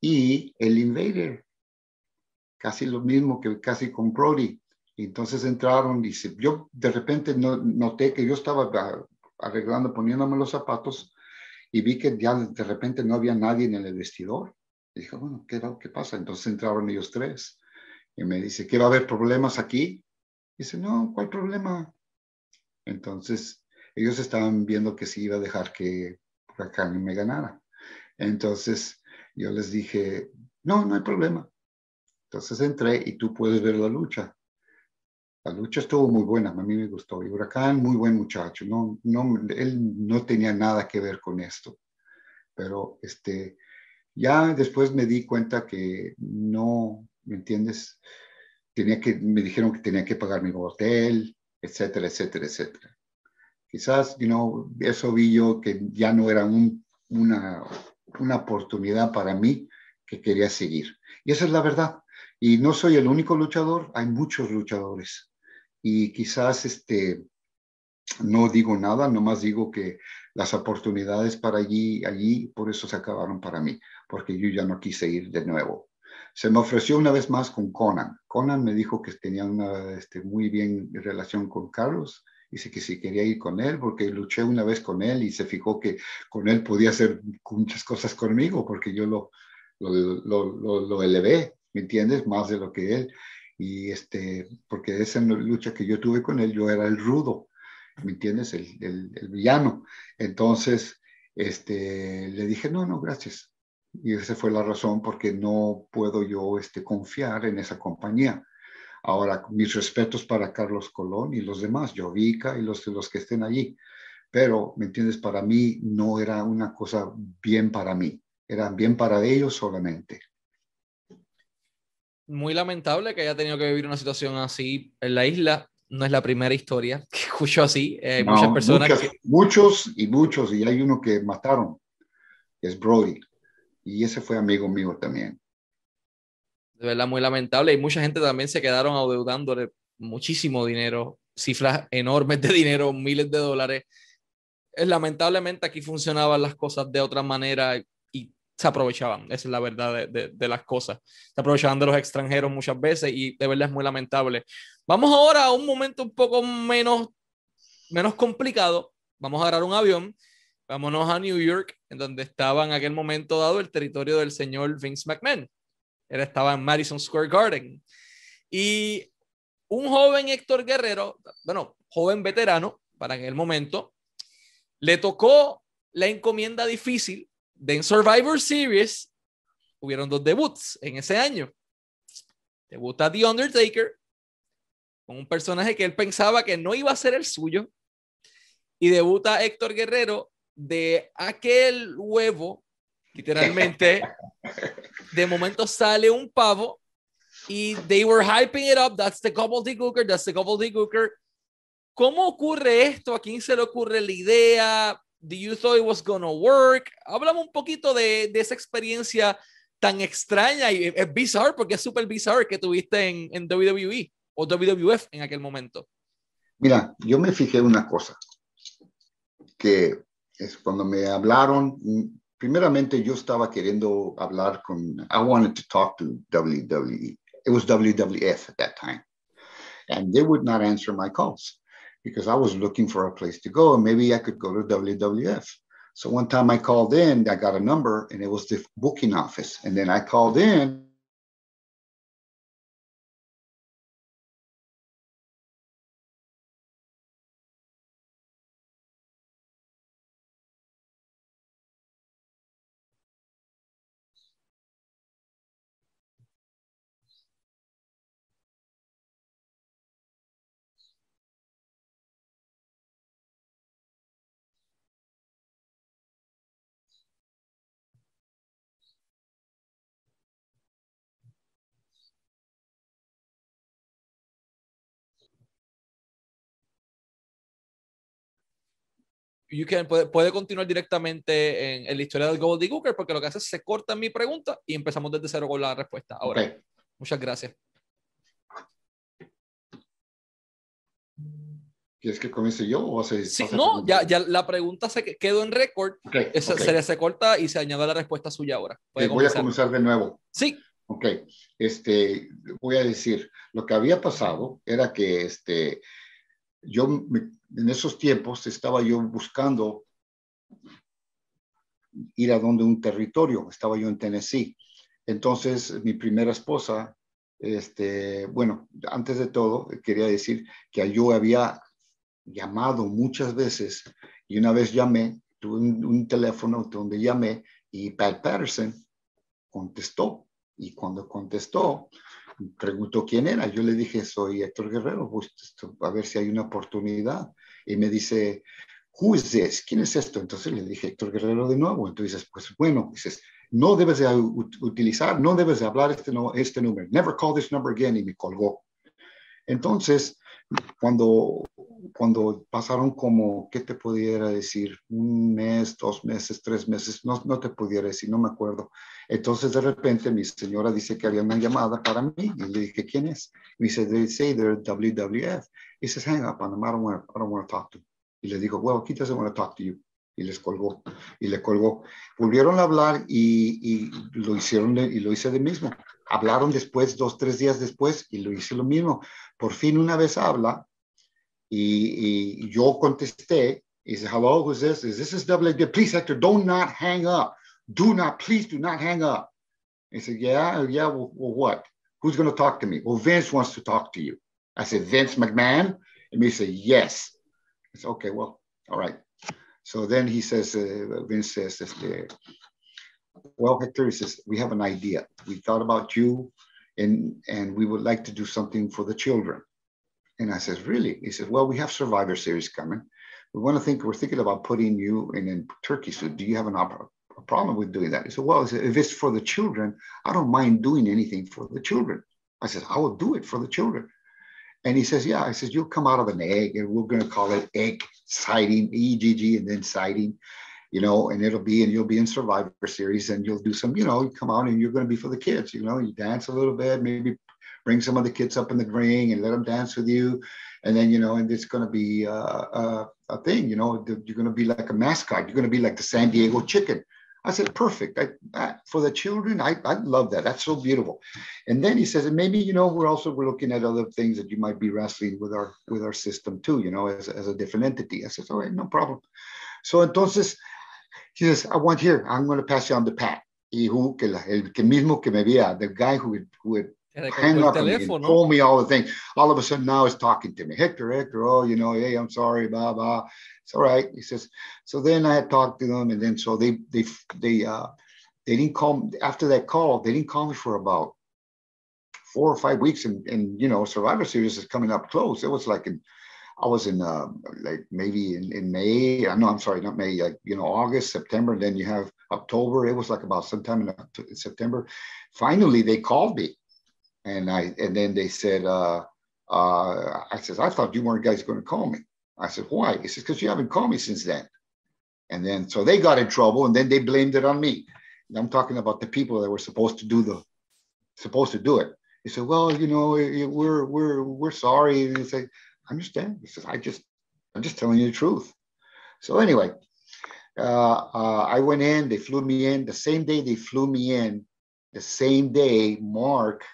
[SPEAKER 2] y el Invader, casi lo mismo que casi con Brody. entonces entraron y yo de repente no, noté que yo estaba arreglando, poniéndome los zapatos y vi que ya de repente no había nadie en el vestidor. Y dije, bueno, ¿qué, ¿qué pasa? Entonces entraron ellos tres y me dice, ¿qué va a haber problemas aquí? Y dice, no, ¿cuál problema? Entonces ellos estaban viendo que sí iba a dejar que Huracán me ganara. Entonces yo les dije, no, no hay problema. Entonces entré y tú puedes ver la lucha. La lucha estuvo muy buena, a mí me gustó. Y Huracán, muy buen muchacho. No, no, él no tenía nada que ver con esto. Pero este, ya después me di cuenta que no, ¿me entiendes? Tenía que, me dijeron que tenía que pagar mi hotel, etcétera, etcétera, etcétera. Quizás, you eso vi yo que ya no era un, una, una oportunidad para mí que quería seguir. Y esa es la verdad. Y no soy el único luchador, hay muchos luchadores y quizás este, no digo nada, nomás digo que las oportunidades para allí, allí, por eso se acabaron para mí, porque yo ya no quise ir de nuevo. Se me ofreció una vez más con Conan. Conan me dijo que tenía una este, muy bien relación con Carlos. Dice que si quería ir con él, porque luché una vez con él y se fijó que con él podía hacer muchas cosas conmigo, porque yo lo, lo, lo, lo elevé, ¿me entiendes? Más de lo que él y este, porque esa lucha que yo tuve con él, yo era el rudo, ¿me entiendes? El, el, villano. Entonces, este, le dije, no, no, gracias. Y esa fue la razón porque no puedo yo este, confiar en esa compañía. Ahora, mis respetos para Carlos Colón y los demás, Jovica y los, los que estén allí. Pero, ¿me entiendes? Para mí no era una cosa bien para mí, era bien para ellos solamente
[SPEAKER 1] muy lamentable que haya tenido que vivir una situación así en la isla. No es la primera historia que escucho así. Hay muchas personas
[SPEAKER 2] Muchos y muchos, y hay uno que mataron, es Brody. Y ese fue amigo mío también.
[SPEAKER 1] De verdad, muy lamentable. Y mucha gente también se quedaron adeudándole muchísimo dinero, cifras enormes de dinero, miles de dólares. Es, lamentablemente aquí funcionaban las cosas de otra manera se aprovechaban, esa es la verdad de, de, las cosas. Se aprovechaban de los extranjeros muchas veces y de verdad es muy lamentable. Vamos ahora a un momento un poco menos, menos complicado. Vamos a agarrar un avión, vámonos a New York, en donde estaba en aquel momento dado el territorio del señor Vince McMahon. Él estaba en Madison Square Garden. Y un joven Héctor Guerrero, bueno, joven veterano para aquel momento, le tocó la encomienda difícil de en Survivor Series hubieron dos debuts en ese año. Debuta The Undertaker con un personaje que él pensaba que no iba a ser el suyo. Y debuta Héctor Guerrero de aquel huevo, literalmente. De momento sale un pavo y they were hyping it up. That's the gobbledygooker, that's the gobbledygooker. ¿Cómo ocurre esto? ¿A quién se le ocurre la idea? Do you thought it was gonna work? Hablamos un poquito de, de esa experiencia tan extraña y es bizarro porque es súper bizarro que tuviste en, en WWE o WWF en aquel momento.
[SPEAKER 2] Mira, yo me fijé una cosa, que es cuando me hablaron, primeramente yo estaba queriendo hablar con, I wanted to talk to WWE. It was WWF at that time. And they would not answer my calls. because I was looking for a place to go and maybe I could go to WWF. So one time I called in, I got a number and it was the booking office. And then I called in
[SPEAKER 1] you can, puede, puede, continuar directamente en, en, la historia del Gobbledygooker porque lo que hace es se corta mi pregunta y empezamos desde cero con la respuesta. Ahora, okay. muchas gracias.
[SPEAKER 2] ¿Quieres que comience yo o
[SPEAKER 1] se, Sí, no, ya, ya la pregunta se quedó en récord. Okay, okay. Se, se, corta y se añade la respuesta suya ahora.
[SPEAKER 2] Voy a comenzar de nuevo.
[SPEAKER 1] Sí.
[SPEAKER 2] Ok, este, voy a decir, lo que había pasado era que este, yo en esos tiempos estaba yo buscando ir a donde un territorio. Estaba yo en Tennessee. Entonces, mi primera esposa, este, bueno, antes de todo, quería decir que yo había llamado muchas veces y una vez llamé, tuve un, teléfono donde llamé y Pat Patterson contestó. Y cuando contestó, preguntó quién era. Yo le dije, soy Héctor Guerrero, a ver si hay una oportunidad. Y me dice, who is this? ¿Quién es esto? Entonces le dije, Héctor Guerrero de nuevo. Entonces, pues bueno, dices, no debes de utilizar, no debes de hablar este, no, este número. Never call this number again. Y me colgó. Entonces, cuando, cuando pasaron como, ¿qué te pudiera decir? Un mes, dos meses, tres meses, no, no te pudiera decir, no me acuerdo. Entonces de repente mi señora dice que había una llamada para mí y le dije, ¿quién es? Me dice, they say they're WWF. He says, hang up to, I don't want to talk to you. Y le digo, well, he doesn't want to talk to you. Y les colgó, y le colgó. Volvieron a hablar y, y lo hicieron, y lo hice de mismo. Hablaron después, dos, tres días después, y lo hice lo mismo. Por fin una vez habla, y, y yo contesté, y dice, hello, who's this? Is this is WWF? Please, Hector, do not hang up. Do not, please do not hang up. He said, yeah, yeah, well, well what? Who's going to talk to me? Well, Vince wants to talk to you. I said, Vince McMahon? And he said, yes. I said, okay, well, all right. So then he says, uh, Vince says, well, Hector, he says, we have an idea. We thought about you and, and we would like to do something for the children. And I says, really? He says, well, we have Survivor Series coming. We want to think, we're thinking about putting you in a turkey suit. Do you have an opera? a problem with doing that. He said, well, if it's for the children, I don't mind doing anything for the children. I said, I will do it for the children. And he says, yeah. I says, you'll come out of an egg and we're going to call it egg sighting, E-G-G, and then sighting, you know, and it'll be, and you'll be in Survivor Series and you'll do some, you know, you come out and you're going to be for the kids, you know, you dance a little bit, maybe bring some of the kids up in the ring and let them dance with you. And then, you know, and it's going to be uh, uh, a thing, you know, you're going to be like a mascot. You're going to be like the San Diego chicken I said, perfect. I, I, for the children, I, I love that. That's so beautiful. And then he says, and maybe, you know, we're also, we're looking at other things that you might be wrestling with our, with our system too, you know, as, as a different entity. I said, all right, no problem. So entonces, he says, I want here, I'm going to pass you on the Pat. Y who, que la, el que mismo que me veía, the guy who would, who would hang up and, and told me all the things. All of a sudden now is talking to me. Hector, Hector, oh, you know, hey, I'm sorry, blah, blah it's all right. He says, so then I had talked to them and then so they they they uh they didn't call me after that call, they didn't call me for about four or five weeks and and you know, Survivor Series is coming up close. It was like in I was in uh, like maybe in, in May. I know I'm sorry, not May, like you know, August, September, then you have October. It was like about sometime in September. Finally, they called me, and I and then they said, uh, uh, I says, I thought you weren't guys going to call me. I said, why? He says, because you haven't called me since then. And then, so they got in trouble and then they blamed it on me. And I'm talking about the people that were supposed to do the, supposed to do it. He said, well, you know, we're, we're, we're sorry. And he said, I understand. He says, I just, I'm just telling you the truth. So anyway, uh, uh, I went in, they flew me in. The same day they flew me in, the same day, Mark,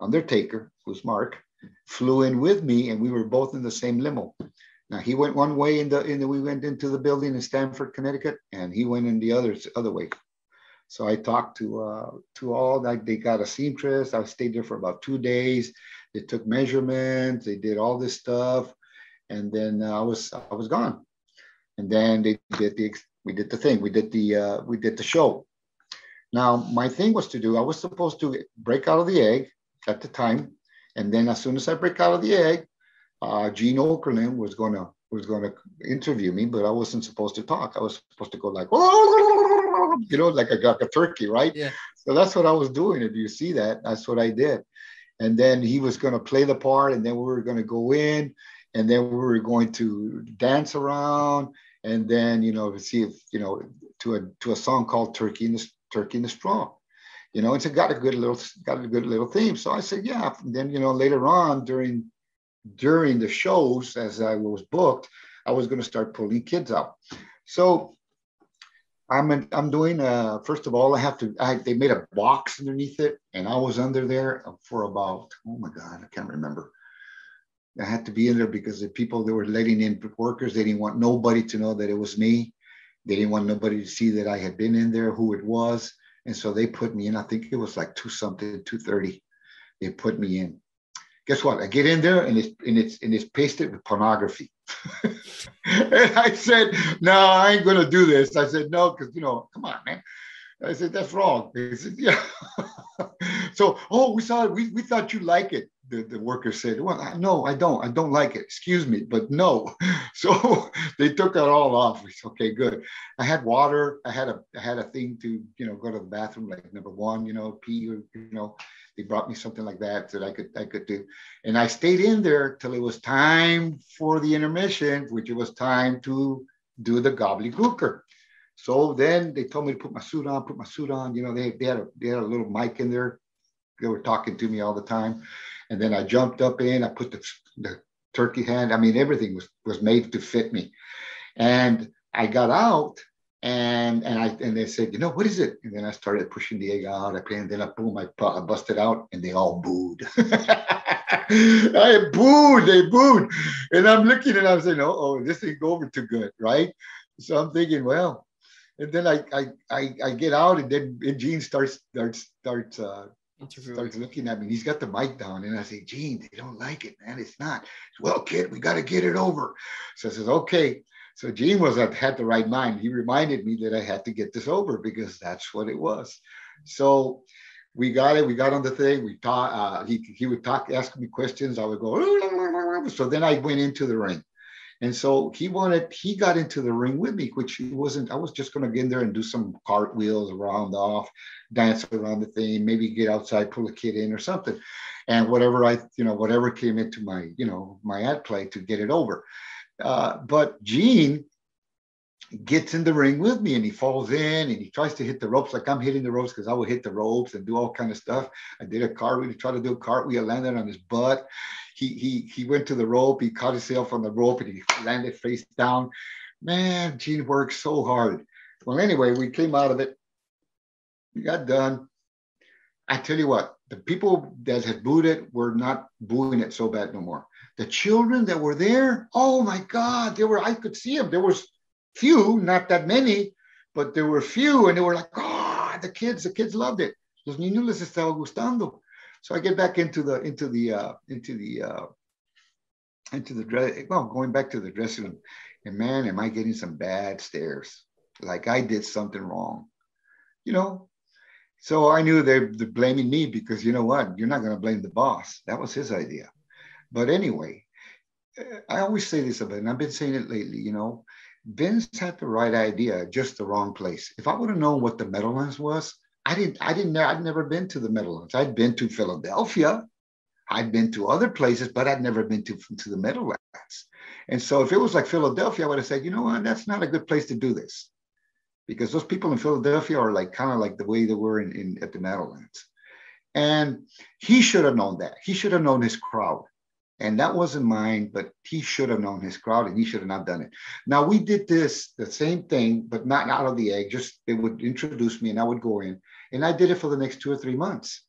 [SPEAKER 2] Undertaker, who's Mark, flew in with me, and we were both in the same limo. Now he went one way in the in the we went into the building in Stamford, Connecticut, and he went in the other other way. So I talked to uh, to all that they got a seamstress. I stayed there for about two days. They took measurements. They did all this stuff, and then uh, I was I was gone. And then they did the we did the thing. We did the uh, we did the show. Now my thing was to do. I was supposed to break out of the egg at the time and then as soon as I break out of the egg, uh, Gene Okerlund was going to was going to interview me, but I wasn't supposed to talk. I was supposed to go like, you know, like I got a turkey, right?
[SPEAKER 1] Yeah.
[SPEAKER 2] So that's what I was doing. If you see that, that's what I did. And then he was going to play the part, and then we were going to go in, and then we were going to dance around, and then you know, see if you know, to a to a song called "Turkey in the Turkey in the Straw." you know, it's got a good little got a good little theme. So I said, yeah. And then you know, later on during during the shows, as I was booked, I was going to start pulling kids out. So I'm I'm doing. Uh, first of all, I have to. I, they made a box underneath it, and I was under there for about. Oh my God, I can't remember. I had to be in there because the people that were letting in workers, they didn't want nobody to know that it was me They didn't want nobody to see that I had been in there, who it was. And so they put me in. I think it was like two something, 230. They put me in. Guess what? I get in there and it's and it's and it's pasted with pornography. And I said, no, I ain't gonna do this. I said, no, because you know, come on, man. I said, that's wrong. He said, yeah. so, oh, we saw it. We, we thought you like it. The, the worker said, well, I, no, I don't. I don't like it. Excuse me, but no. So they took it all off. Okay, good. I had water. I had a I had a thing to, you know, go to the bathroom, like number one, you know, pee, or, you know, they brought me something like that that I could I could do. And I stayed in there till it was time for the intermission, which it was time to do the gobbledygooker. So then they told me to put my suit on, put my suit on. You know, they, they had a they had a little mic in there. They were talking to me all the time. And then I jumped up in, I put the, the turkey hand. I mean, everything was was made to fit me. And I got out and and I and they said, you know, what is it? And then I started pushing the egg out. I played, and then I boom, I, I busted out, and they all booed. I booed, they booed, and I'm looking and I'm saying, oh, oh, this didn't go over too good, right? So I'm thinking, well, and then I I I, I get out, and then and Gene starts starts starts uh, starts looking at me. He's got the mic down, and I say, Gene, they don't like it, man. It's not. Well, kid, we got to get it over. So I says, okay. So Gene was at, had the right mind. He reminded me that I had to get this over because that's what it was. So we got it. We got on the thing. We talked. Uh, he he would talk, ask me questions. I would go. So then I went into the ring. And so he wanted, he got into the ring with me, which he wasn't, I was just going to get in there and do some cartwheels around off, dance around the thing, maybe get outside, pull a kid in or something. And whatever I, you know, whatever came into my, you know, my ad play to get it over. Uh, but Gene gets in the ring with me and he falls in and he tries to hit the ropes like I'm hitting the ropes because I will hit the ropes and do all kind of stuff. I did a cartwheel, try to do a cartwheel, landed on his butt he he he went to the rope. He caught himself on the rope and he landed face down. Man, Gene worked so hard. Well, anyway, we came out of it. We got done. I tell you what, the people that had booed it were not booing it so bad no more. The children that were there, oh my God, they were. I could see them. There was few, not that many, but there were few, and they were like, oh, the kids, the kids loved it. Los niños les estaba gustando. So I get back into the into the uh, into the uh, into the dress. Well, going back to the dressing room, and man, am I getting some bad stares? Like I did something wrong, you know. So I knew they're, they're blaming me because you know what? You're not going to blame the boss. That was his idea. But anyway, eh, I always say this about, and I've been saying it lately. You know, Vince had the right idea, just the wrong place. If I would have known what the Meadowlands was, I didn't, I didn't, I'd never been to the Meadowlands. I'd been to Philadelphia. I'd been to other places, but I'd never been to, to the Meadowlands. And so if it was like Philadelphia, I would have said, you know what, that's not a good place to do this. Because those people in Philadelphia are like kind of like the way they were in, in at the Meadowlands. And he should have known that. He should have known his crowd. And that wasn't mine, but he should have known his crowd and he should have not done it. Now we did this, the same thing, but not out of the egg. Just they would introduce me and I would go in. And I did it for the next two or three months.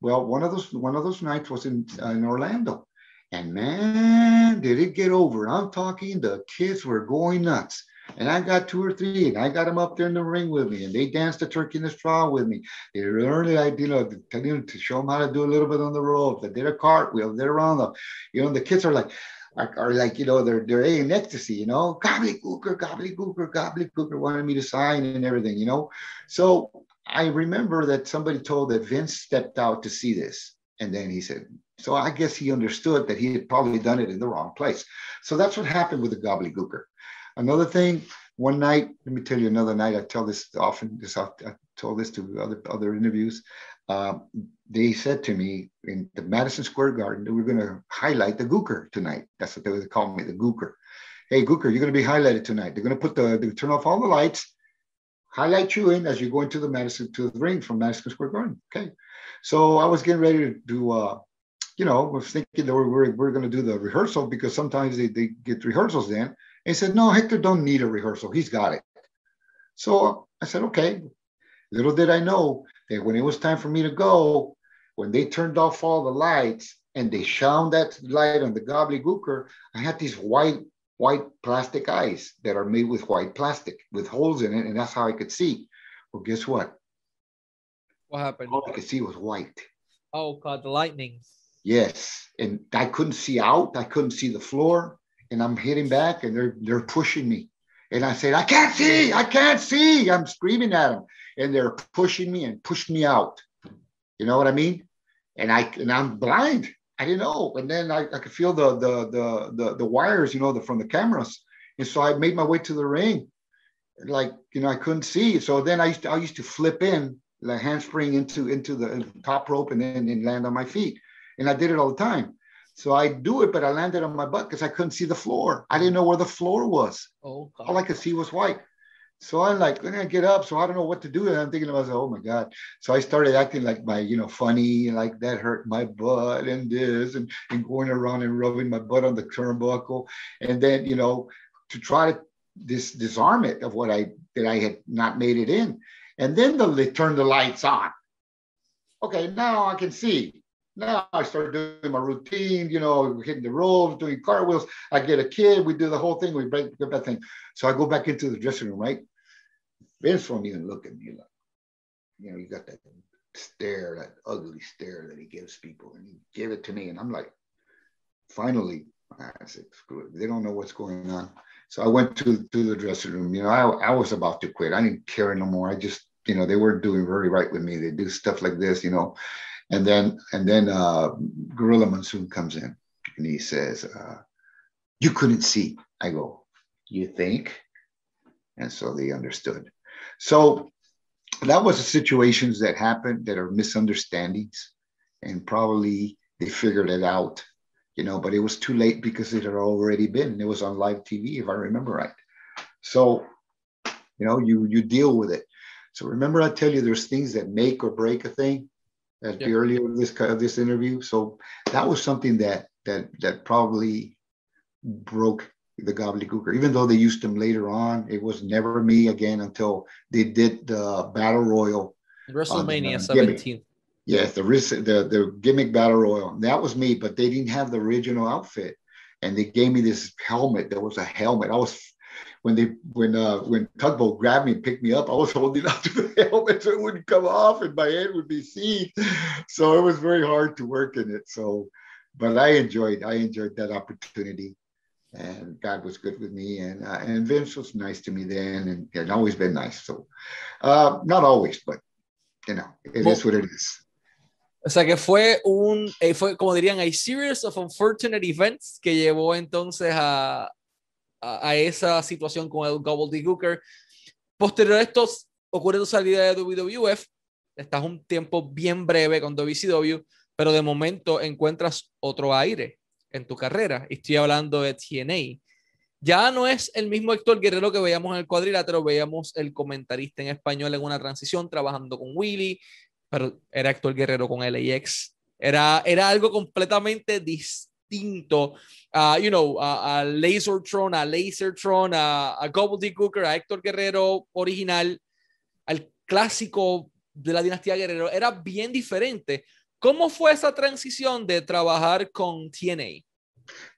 [SPEAKER 2] Well, one of those one of those nights was in, uh, in Orlando. And man, did it get over. I'm talking, the kids were going nuts. And I got two or three, and I got them up there in the ring with me, and they danced the turkey in the straw with me. They learned it, you know, to, to show them how to do a little bit on the ropes. They did a cartwheel, they're around them. You know, the kids are like, are, are like, you know, they're they're in ecstasy, you know, gobbledygooker, gobbledygooker, gobbledygooker wanted me to sign and everything, you know. So I remember that somebody told that Vince stepped out to see this. And then he said, so I guess he understood that he had probably done it in the wrong place. So that's what happened with the gobbledygooker. Another thing, one night, let me tell you another night, I tell this often, this, I told this to other, other interviews. Uh, they said to me in the Madison Square Garden that we're going to highlight the Gooker tonight. That's what they would call me, the Gooker. Hey, Gooker, you're going to be highlighted tonight. They're going to put the, they turn off all the lights, highlight you in as you go into the Madison, to the ring from Madison Square Garden. Okay. So I was getting ready to do, uh, you know, was thinking that we're, we're, we're going to do the rehearsal because sometimes they, they get rehearsals then he said, no, Hector don't need a rehearsal. He's got it. So I said, okay. Little did I know that when it was time for me to go, when they turned off all the lights and they shone that light on the gobbledygooker, I had these white white plastic eyes that are made with white plastic with holes in it, and that's how I could see. Well, guess what?
[SPEAKER 1] What happened?
[SPEAKER 2] All I could see was white.
[SPEAKER 1] Oh God, the lightning.
[SPEAKER 2] Yes, and I couldn't see out. I couldn't see the floor, and I'm hitting back, and they're they're pushing me. And I said, I can't see, I can't see. I'm screaming at them, and they're pushing me and pushed me out. You know what I mean? And I and I'm blind. I didn't know. And then I, I could feel the, the the the the wires, you know, the, from the cameras. And so I made my way to the ring. Like, you know, I couldn't see. So then I used to I used to flip in, like handspring into into the top rope and then and land on my feet. And I did it all the time. So I do it, but I landed on my butt because I couldn't see the floor. I didn't know where the floor was.
[SPEAKER 1] Oh God.
[SPEAKER 2] All I could see was white. So I'm like, when I get up, so I don't know what to do. And I'm thinking to myself, oh my God. So I started acting like my, you know, funny, like that hurt my butt and this, and, and going around and rubbing my butt on the turnbuckle. And then, you know, to try to dis- disarm it of what I, that I had not made it in. And then the, they turned the lights on. Okay, now I can see. Now I started doing my routine, you know, hitting the ropes, doing cartwheels. I get a kid, we do the whole thing, we break that thing. So I go back into the dressing room, right? Vince won't even look at me like, you know, you got that stare, that ugly stare that he gives people, and he gave it to me, and I'm like, finally, I said, screw it, they don't know what's going on. So I went to to the dressing room. You know, I, I was about to quit. I didn't care no more. I just, you know, they weren't doing very right with me. They do stuff like this, you know, and then and then uh, Gorilla Monsoon comes in, and he says, uh, "You couldn't see." I go, "You think?" And so they understood. So that was the situations that happened that are misunderstandings, and probably they figured it out, you know. But it was too late because it had already been. It was on live TV, if I remember right. So, you know, you you deal with it. So remember, I tell you, there's things that make or break a thing. At the earlier of this of this interview, so that was something that that that probably broke the gobbledygooker. Even though they used them later on, it was never me again until they did the battle royal.
[SPEAKER 1] WrestleMania
[SPEAKER 2] uh,
[SPEAKER 1] 17.
[SPEAKER 2] Yes, the the the gimmick battle royal. That was me, but they didn't have the original outfit, and they gave me this helmet. That was a helmet. I was when they when uh when tugboat grabbed me and picked me up, I was holding on to the helmet so it wouldn't come off and my head would be seen. So it was very hard to work in it. So, but I enjoyed I enjoyed that opportunity, and God was good with me, and uh, and Vince was nice to me then, and, and always been nice. So, uh, not always, but you know, it is what it is.
[SPEAKER 1] O sea que fue un, eh, fue como dirían, a series of unfortunate events que llevó entonces a, a, esa situación con el gobbledygooker. Posterior a esto, ocurre tu salida de WWF, estás un tiempo bien breve con WCW, pero de momento encuentras otro aire en tu carrera. Estoy hablando de TNA. Ya no es el mismo Héctor Guerrero que veíamos en el cuadrilátero, veíamos el comentarista en español en una transición, trabajando con Willy, pero era Héctor Guerrero con LAX. Era, era algo completamente distinto a, you know, a, Lasertron, a Lasertron, a, a Gobbledygooker, a Héctor Guerrero original, al clásico de la dinastía Guerrero. Era bien diferente. ¿Cómo fue esa transición de trabajar con TNA?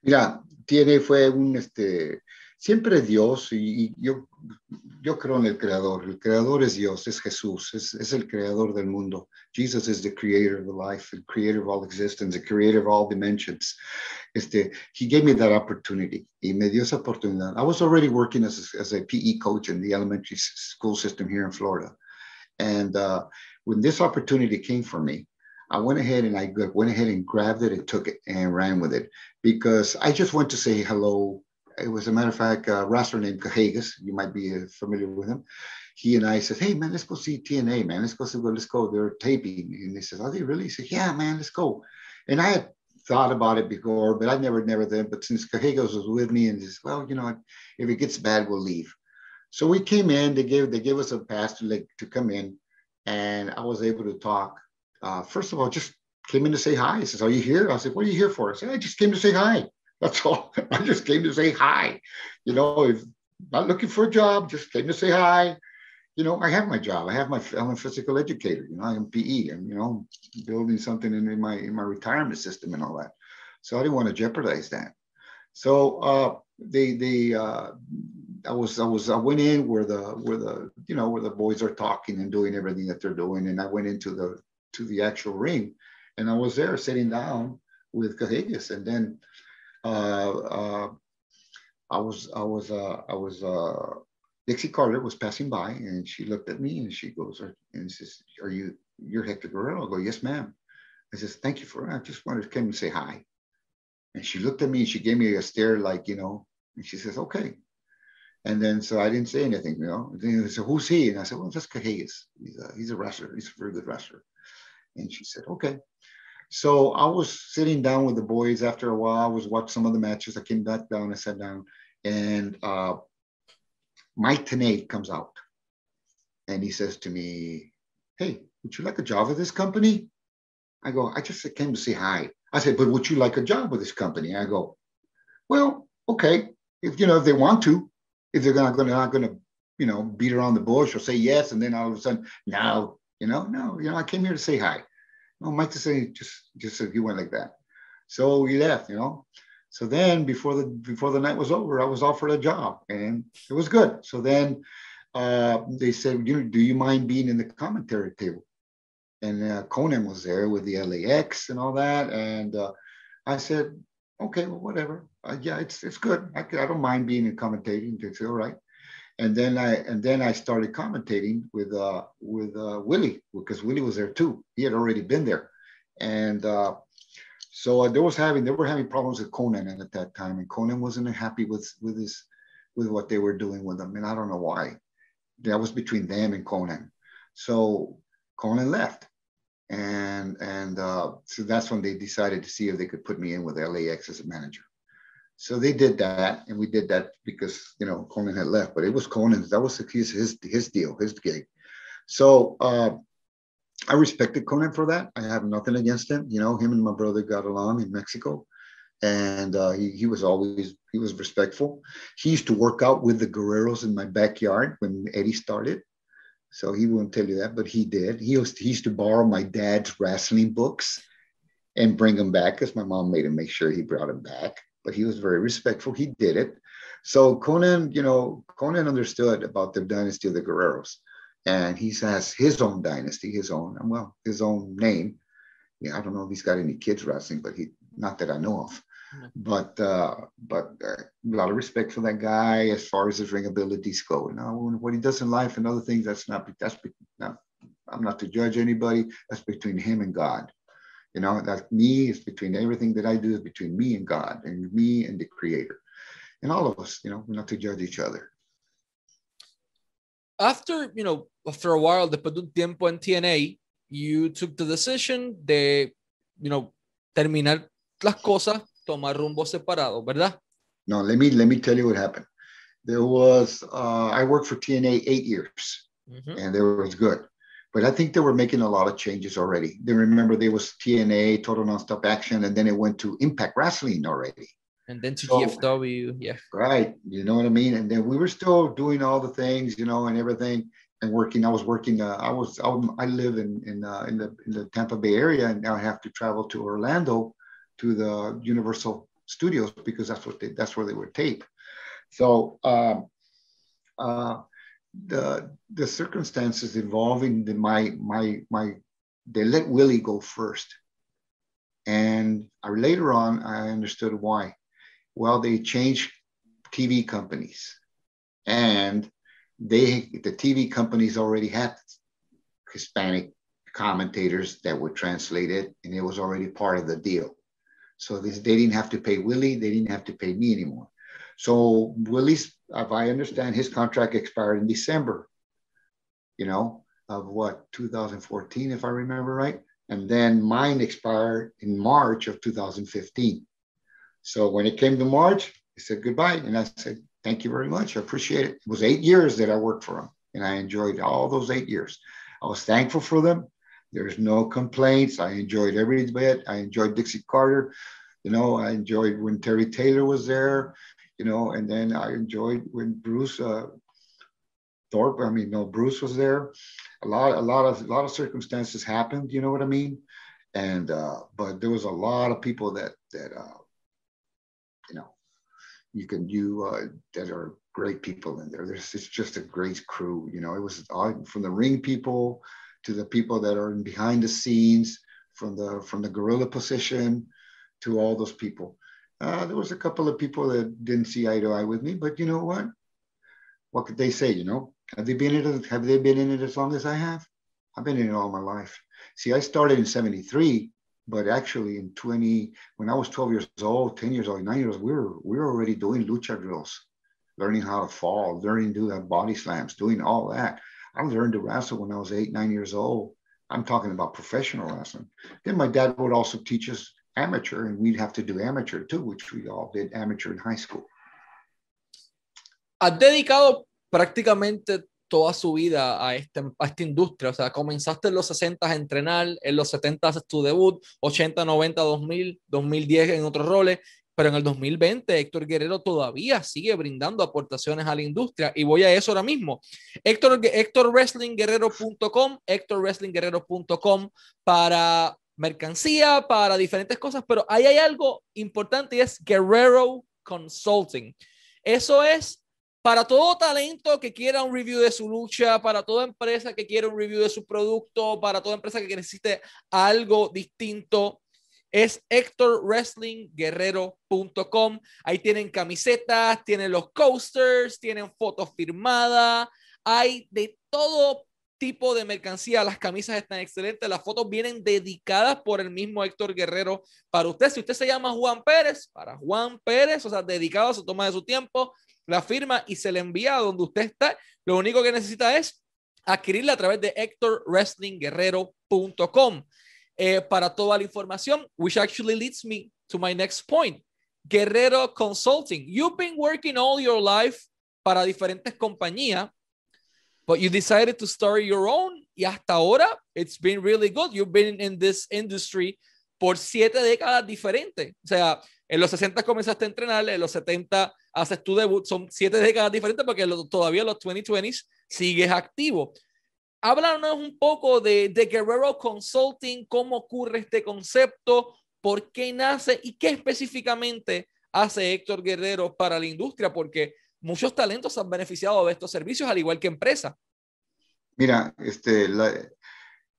[SPEAKER 2] Mira, tiene, fue un, este, siempre Dios y, y yo, yo creo en el creador. El creador es Dios, es Jesús, es, es el creador del mundo. Jesus is the creator of the life, the creator of all existence, the creator of all dimensions. Este, he gave me that opportunity. Y me dio esa oportunidad. I was already working as a, as a PE coach in the elementary school system here in Florida. And uh, when this opportunity came for me, I went ahead and I went ahead and grabbed it and took it and ran with it because I just went to say hello. It was a matter of fact, a wrestler named Cahagas. You might be uh, familiar with him. He and I said, "Hey man, let's go see TNA, man. Let's go see. Let's go. They're taping." And he says, "Are they really?" He said, "Yeah, man. Let's go." And I had thought about it before, but I never, never did. But since Cahagas was with me, and he says, "Well, you know, if it gets bad, we'll leave." So we came in. They gave they gave us a pass to like to come in, and I was able to talk. Uh, first of all, just came in to say hi. He says, Are you here? I said, What are you here for? I said, I just came to say hi. That's all. I just came to say hi. You know, if not looking for a job, just came to say hi. You know, I have my job. I have my I'm a physical educator, you know, I'm PE and you know, building something in, in my in my retirement system and all that. So I didn't want to jeopardize that. So uh, they they uh, I was I was I went in where the where the you know where the boys are talking and doing everything that they're doing, and I went into the to the actual ring, and I was there sitting down with Cajigas, and then uh, uh, I was I was uh, I was uh, Dixie Carter was passing by, and she looked at me and she goes and says, "Are you you're Hector Guerrero?" I go, "Yes, ma'am." I says, "Thank you for I just wanted to come and say hi." And she looked at me and she gave me a stare like you know, and she says, "Okay." And then so I didn't say anything, you know. And then said, "Who's he?" And I said, "Well, that's Cajigas. He's a, he's a wrestler. He's a very good wrestler." And she said, "Okay." So I was sitting down with the boys after a while. I was watching some of the matches. I came back down. I sat down, and uh, Mike Tenay comes out, and he says to me, "Hey, would you like a job with this company?" I go, "I just came to say hi." I said, "But would you like a job with this company?" I go, "Well, okay, if you know if they want to, if they're not going to not to, you know, beat around the bush or say yes, and then all of a sudden, no, you know, no, you know, I came here to say hi." No, Mike just say just just said he went like that. So we left, you know. So then before the before the night was over, I was offered a job and it was good. So then uh, they said, do, do you mind being in the commentary table? And uh, Konnan was there with the LAX and all that. And uh, I said, okay, well, whatever. Uh, yeah, it's it's good. I, I don't mind being in commentating. It's all right. And then I and then I started commentating with uh, with uh, Willie because Willie was there too. He had already been there, and uh, so uh, there was having they were having problems with Conan at that time, and Conan wasn't happy with with his with what they were doing with him, and I don't know why. That was between them and Conan. So Conan left, and and uh, so that's when they decided to see if they could put me in with LAX as a manager. So they did that, and we did that because you know Conan had left, but it was Konnan's. That was his his his deal, his gig. So uh, I respected Conan for that. I have nothing against him. You know, him and my brother got along in Mexico, and uh, he, he was always he was respectful. He used to work out with the Guerreros in my backyard when Eddie started. So he won't tell you that, but he did. He used he used to borrow my dad's wrestling books and bring them back because my mom made him make sure he brought them back. But he was very respectful. He did it. So Conan, you know, Conan understood about the dynasty of the Guerreros and he has his own dynasty, his own, well, his own name. Yeah, I don't know if he's got any kids wrestling, but he, not that I know of. But uh, but uh, a lot of respect for that guy as far as his ring abilities go. You know, what he does in life and other things, that's not that's not. I'm not to judge anybody. That's between him and God. You know, that me. is between everything that I do is between me and God, and me and the Creator, and all of us. You know, we're not to judge each other
[SPEAKER 1] after, you know, after a while, después de un tiempo en TNA, you took the decision de, you know, terminar las cosas, tomar rumbo separado, ¿verdad?
[SPEAKER 2] No, let me let me tell you what happened. There was uh, I worked for TNA eight years, mm-hmm. and there was good, but I think they were making a lot of changes already. They remember there was TNA, Total Nonstop Action, and then it went to Impact Wrestling already
[SPEAKER 1] and then to so, GFW. Yeah.
[SPEAKER 2] Right. You know what I mean? And then we were still doing all the things, you know, and everything and working. I was working. Uh, I was. I, I live in in uh, in the in the Tampa Bay area, and now I have to travel to Orlando to the Universal Studios because that's what they, that's where they would tape. So um, uh, the the circumstances involving the, my my my they let Willie go first, and I, later on I understood why well, they changed TV companies, and they the TV companies already had Hispanic commentators that were translated, and it was already part of the deal. So this, they didn't have to pay Willie, they didn't have to pay me anymore. So Willie's, if I understand, his contract expired in December, you know, of what 2014, if I remember right, and then mine expired in March of 2015. So when it came to March, he said goodbye. And I said, thank you very much. I appreciate it. It was eight years that I worked for him and I enjoyed all those eight years. I was thankful for them. There's no complaints. I enjoyed every bit. I enjoyed Dixie Carter. You know, I enjoyed when Terry Taylor was there, you know, and then I enjoyed when Bruce uh, Thorpe, I mean, no, Bruce was there. A lot, a lot of, a lot of circumstances happened. You know what I mean? And uh, but there was a lot of people that that uh, you know, you can you uh, that are great people in there. There's it's just a great crew. You know, it was all, from the ring people to the people that are behind the scenes, from the from the gorilla position to all those people. Uh, there was a couple of people that didn't see eye to eye with me, but you know what? What could they say? You know, have they been in it? Have they been in it as long as I have? I've been in it all my life. See, I started in '73, but actually in 20, when I was 12 years old, 10 years old, nine years old, we were we were already doing lucha drills, learning how to fall, learning to do body slams, doing all that. I learned to wrestle when I was eight, nine years old. I'm talking about professional wrestling. Then my dad would also teach us amateur, and we'd have to do amateur too, which we all did amateur in high school.
[SPEAKER 1] Has dedicado prácticamente toda su vida a, este, esta industria. O sea, comenzaste en los 60 a entrenar, en los 70 haces tu debut, 80, 90, 2000, 2010 en otros roles, pero en el 2020 Héctor Guerrero todavía sigue brindando aportaciones a la industria y voy a eso ahora mismo. Héctor, HéctorWrestlingGuerrero.com, HéctorWrestlingGuerrero.com para mercancía, para diferentes cosas, pero ahí hay algo importante y es Guerrero Consulting. Eso es para todo talento que quiera un review de su lucha, para toda empresa que quiera un review de su producto, para toda empresa que necesite algo distinto, es HectorWrestlingGuerrero.com. Ahí tienen camisetas, tienen los coasters, tienen fotos firmadas, hay de todo tipo de mercancía. Las camisas están excelentes, las fotos vienen dedicadas por el mismo Héctor Guerrero para usted. Si usted se llama Juan Pérez, para Juan Pérez, o sea, dedicado a su toma de su tiempo, la firma y se le envía a donde usted está. Lo único que necesita es adquirirla a través de HectorWrestlingGuerrero.com. Eh, para toda la información, which actually leads me to my next point. Guerrero Consulting. You've been working all your life para diferentes compañías, but you decided to start your own y hasta ahora it's been really good. You've been in this industry por siete décadas diferentes. O sea, en los 60 comenzaste a entrenar, en los 70 haces tu debut, son siete décadas diferentes porque todavía los 2020s sigues activo. Háblanos un poco de, de Guerrero Consulting, cómo ocurre este concepto, por qué nace y qué específicamente hace Héctor Guerrero para la industria, porque muchos talentos han beneficiado de estos servicios, al igual que empresas.
[SPEAKER 2] Mira, este, la,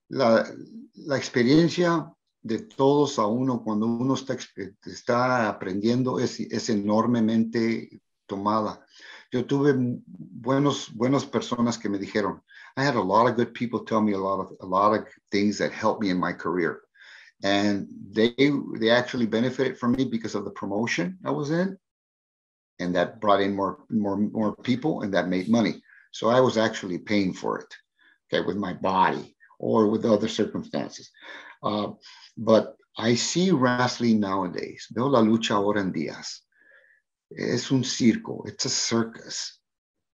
[SPEAKER 2] la, la experiencia de todos a uno cuando uno está, está aprendiendo es, es enormemente tomada. Yo tuve buenos, buenas personas que me dijeron, I had a lot of good people tell me a lot of, a lot of things that helped me in my career. And they, they actually benefited from me because of the promotion I was in. And that brought in more, more, more people and that made money. So I was actually paying for it, okay, with my body or with other circumstances. Uh, but I see wrestling nowadays. Veo la lucha ahora en días. Es un circo. It's a circus.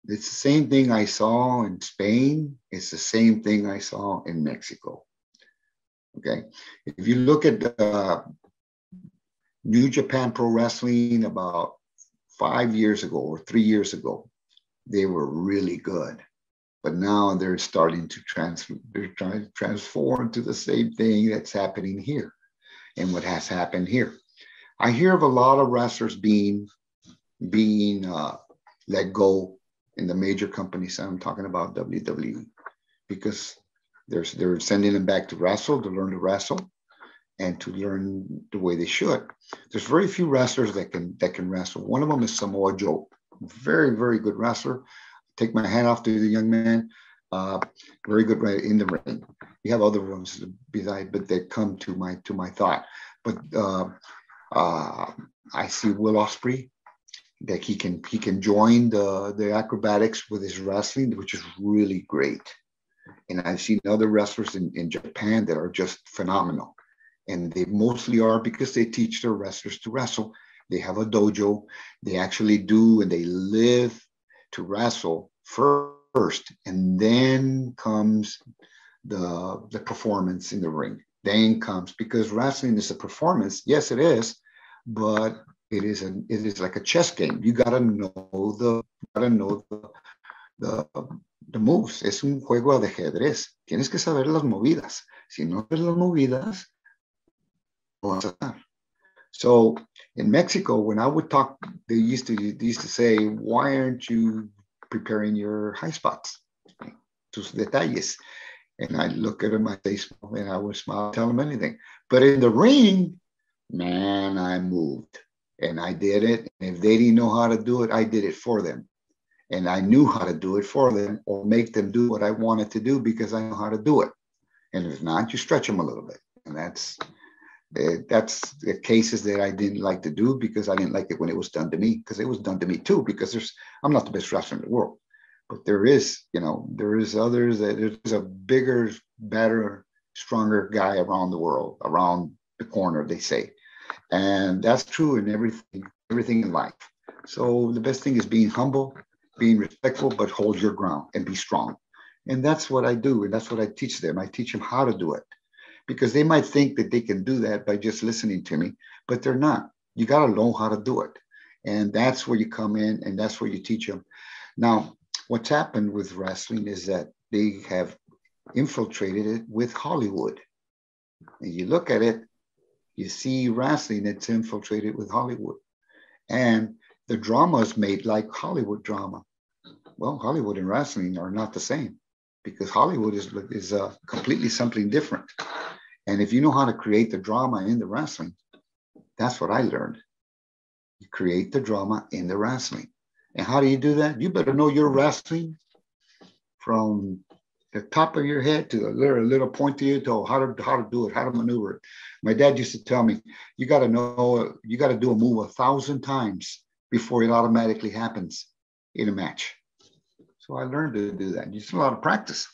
[SPEAKER 2] It's the same thing I saw in Spain. It's the same thing I saw in Mexico. Okay. If you look at uh, New Japan Pro Wrestling about five years ago or three years ago, they were really good. But now they're starting to trans they're trying to transform to the same thing that's happening here and what has happened here. I hear of a lot of wrestlers being being uh, let go in the major companies. I'm talking about wwe because they're, they're sending them back to wrestle to learn to wrestle and to learn the way they should there's very few wrestlers that can that can wrestle one of them is samoa joe very very good wrestler take my hat off to the young man. Uh, very good right in the ring. You have other ones beside, but they come to my to my thought. But uh, uh, I see Will Osprey that he can he can join the the acrobatics with his wrestling, which is really great. And I've seen other wrestlers in, in Japan that are just phenomenal. And they mostly are because they teach their wrestlers to wrestle. They have a dojo. They actually do and they live to wrestle first, and then comes the, the performance in the ring. Then comes because wrestling is a performance. Yes, it is, but it is a it is like a chess game. You gotta know the gotta know the, the, the moves. Es un juego de ajedrez. Tienes que saber las movidas. Si no ves las movidas, So in Mexico, when I would talk, they used to they used to say, "Why aren't you preparing your high spots?" Tus detalles. And I look at them, I say, and I would smile, tell them anything. But in the ring, man, I moved and I did it. And if they didn't know how to do it, I did it for them. And I knew how to do it for them or make them do what I wanted to do because I know how to do it. And if not, you stretch them a little bit. And that's uh, that's the cases that I didn't like to do because I didn't like it when it was done to me because it was done to me too because there's I'm not the best wrestler in the world but there is you know there is others that there's a bigger better stronger guy around the world around the corner they say. And that's true in everything everything in life. So the best thing is being humble being respectful but hold your ground and be strong. And that's what i do and that's what i teach them. I teach them how to do it because they might think that they can do that by just listening to me but they're not you got to know how to do it and that's where you come in and that's where you teach them now what's happened with wrestling is that they have infiltrated it with hollywood and you look at it you see wrestling that's infiltrated with Hollywood. And the drama is made like Hollywood drama. Well, Hollywood and wrestling are not the same because Hollywood is, is uh, completely something different. And if you know how to create the drama in the wrestling, that's what I learned. You create the drama in the wrestling. And how do you do that? You better know your wrestling from the top of your head to a little, little point to your toe, how to how to do it, how to maneuver it. My dad used to tell me, you got to know, you got to do a move a thousand times before it automatically happens in a match. So I learned to do that. It's a lot of practice,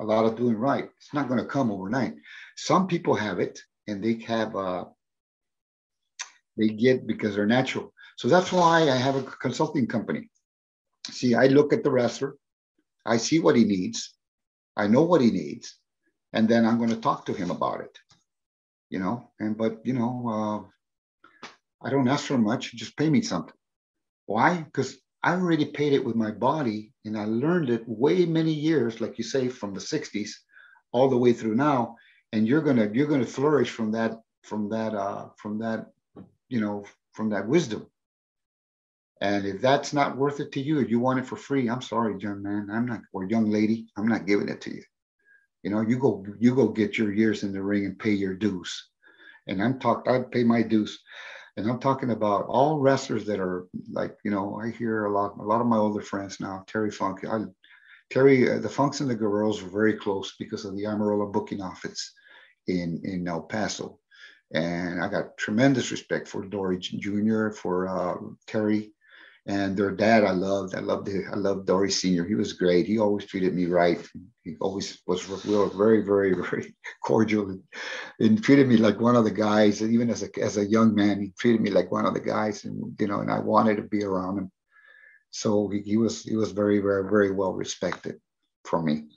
[SPEAKER 2] a lot of doing right. It's not going to come overnight. Some people have it and they have, uh, they get because they're natural. So that's why I have a consulting company. See, I look at the wrestler, I see what he needs, I know what he needs, and then I'm going to talk to him about it. You know, and but you know, uh, I don't ask for much. Just pay me something. Why? Because I already paid it with my body, and I learned it way many years, like you say, from the '60s all the way through now. And you're gonna you're gonna flourish from that from that uh, from that you know from that wisdom. And if that's not worth it to you, if you want it for free, I'm sorry, young man, I'm not, or young lady, I'm not giving it to you. You know, you go, you go get your years in the ring and pay your dues. And I'm talking, I pay my dues. And I'm talking about all wrestlers that are like, you know, I hear a lot, a lot of my older friends now, Terry Funk. I, Terry, uh, the Funks and the Guerreros were very close because of the Amarillo booking office in, in El Paso. And I got tremendous respect for Dory Jr., for uh, Terry, and their dad, I loved. I loved. I loved Dory Senior. He was great. He always treated me right. He always was very, very, very cordial, and, treated me like one of the guys. Even as a as a young man, he treated me like one of the guys. And you know, and I wanted to be around him. So he, he was he was very, very, very well respected for me.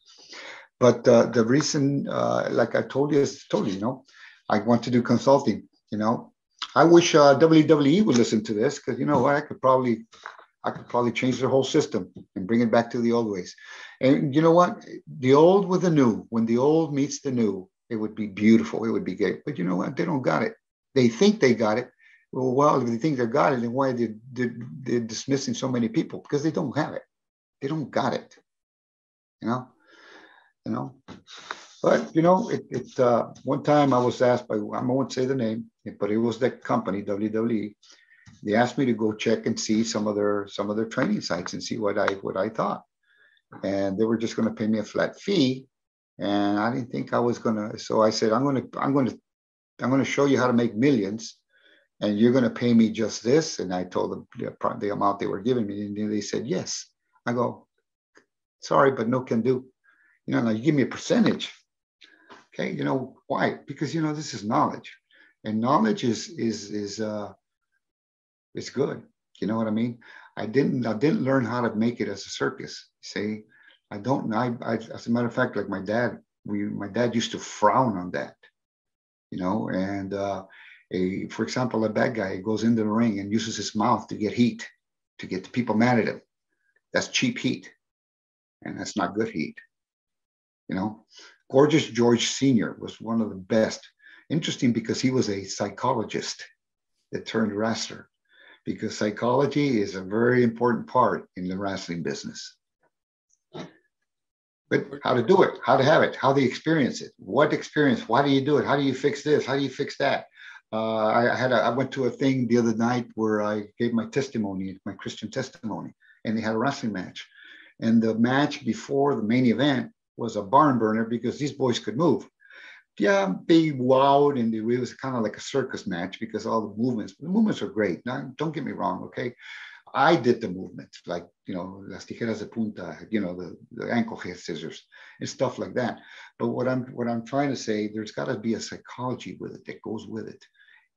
[SPEAKER 2] But uh, the reason, uh, like I told you, is told you, you know, I want to do consulting. You know, I wish uh, WWE would listen to this because you know what, I could probably, I could probably change the whole system and bring it back to the old ways. And you know what, the old with the new. When the old meets the new, it would be beautiful. It would be great. But you know what, they don't got it. They think they got it. Well, well, if they think they got it, then why they, they, they're dismissing so many people? Because they don't have it. They don't got it. You know, you know. But you know, it, it uh, one time I was asked by I won't say the name, but it was the company WWE. They asked me to go check and see some of their some of their training sites and see what I what I thought, and they were just going to pay me a flat fee, and I didn't think I was gonna. So I said, I'm gonna I'm gonna I'm gonna show you how to make millions, and you're gonna pay me just this. And I told them the, the amount they were giving me, and they said yes. I go, sorry, but no can do. You know, now you give me a percentage. Okay, you know why? Because you know this is knowledge, and knowledge is is is uh, it's good. You know what I mean? I didn't I didn't learn how to make it as a circus. See, I don't. I, I as a matter of fact, like my dad, we my dad used to frown on that. You know, and uh, a for example, a bad guy goes into the ring and uses his mouth to get heat, to get the people mad at him. That's cheap heat, and that's not good heat. You know, Gorgeous George Sr. was one of the best. Interesting because he was a psychologist. that turned wrestler because psychology is a very important part in the wrestling business. But how to do it, how to have it, how to experience it, what experience, why do you do it, how do you fix this, how do you fix that? Uh, I had a, I went to a thing the other night where I gave my testimony, my Christian testimony, and they had a wrestling match. And the match before the main event was a barn burner because these boys could move. Yeah, they wowed and it was kind of like a circus match because all the movements, the movements are great. Now, don't get me wrong, okay? I did the movements like, you know, las tijeras de punta, you know, the, the ankle scissors and stuff like that. But what I'm what I'm trying to say, there's got to be a psychology with it that goes with it.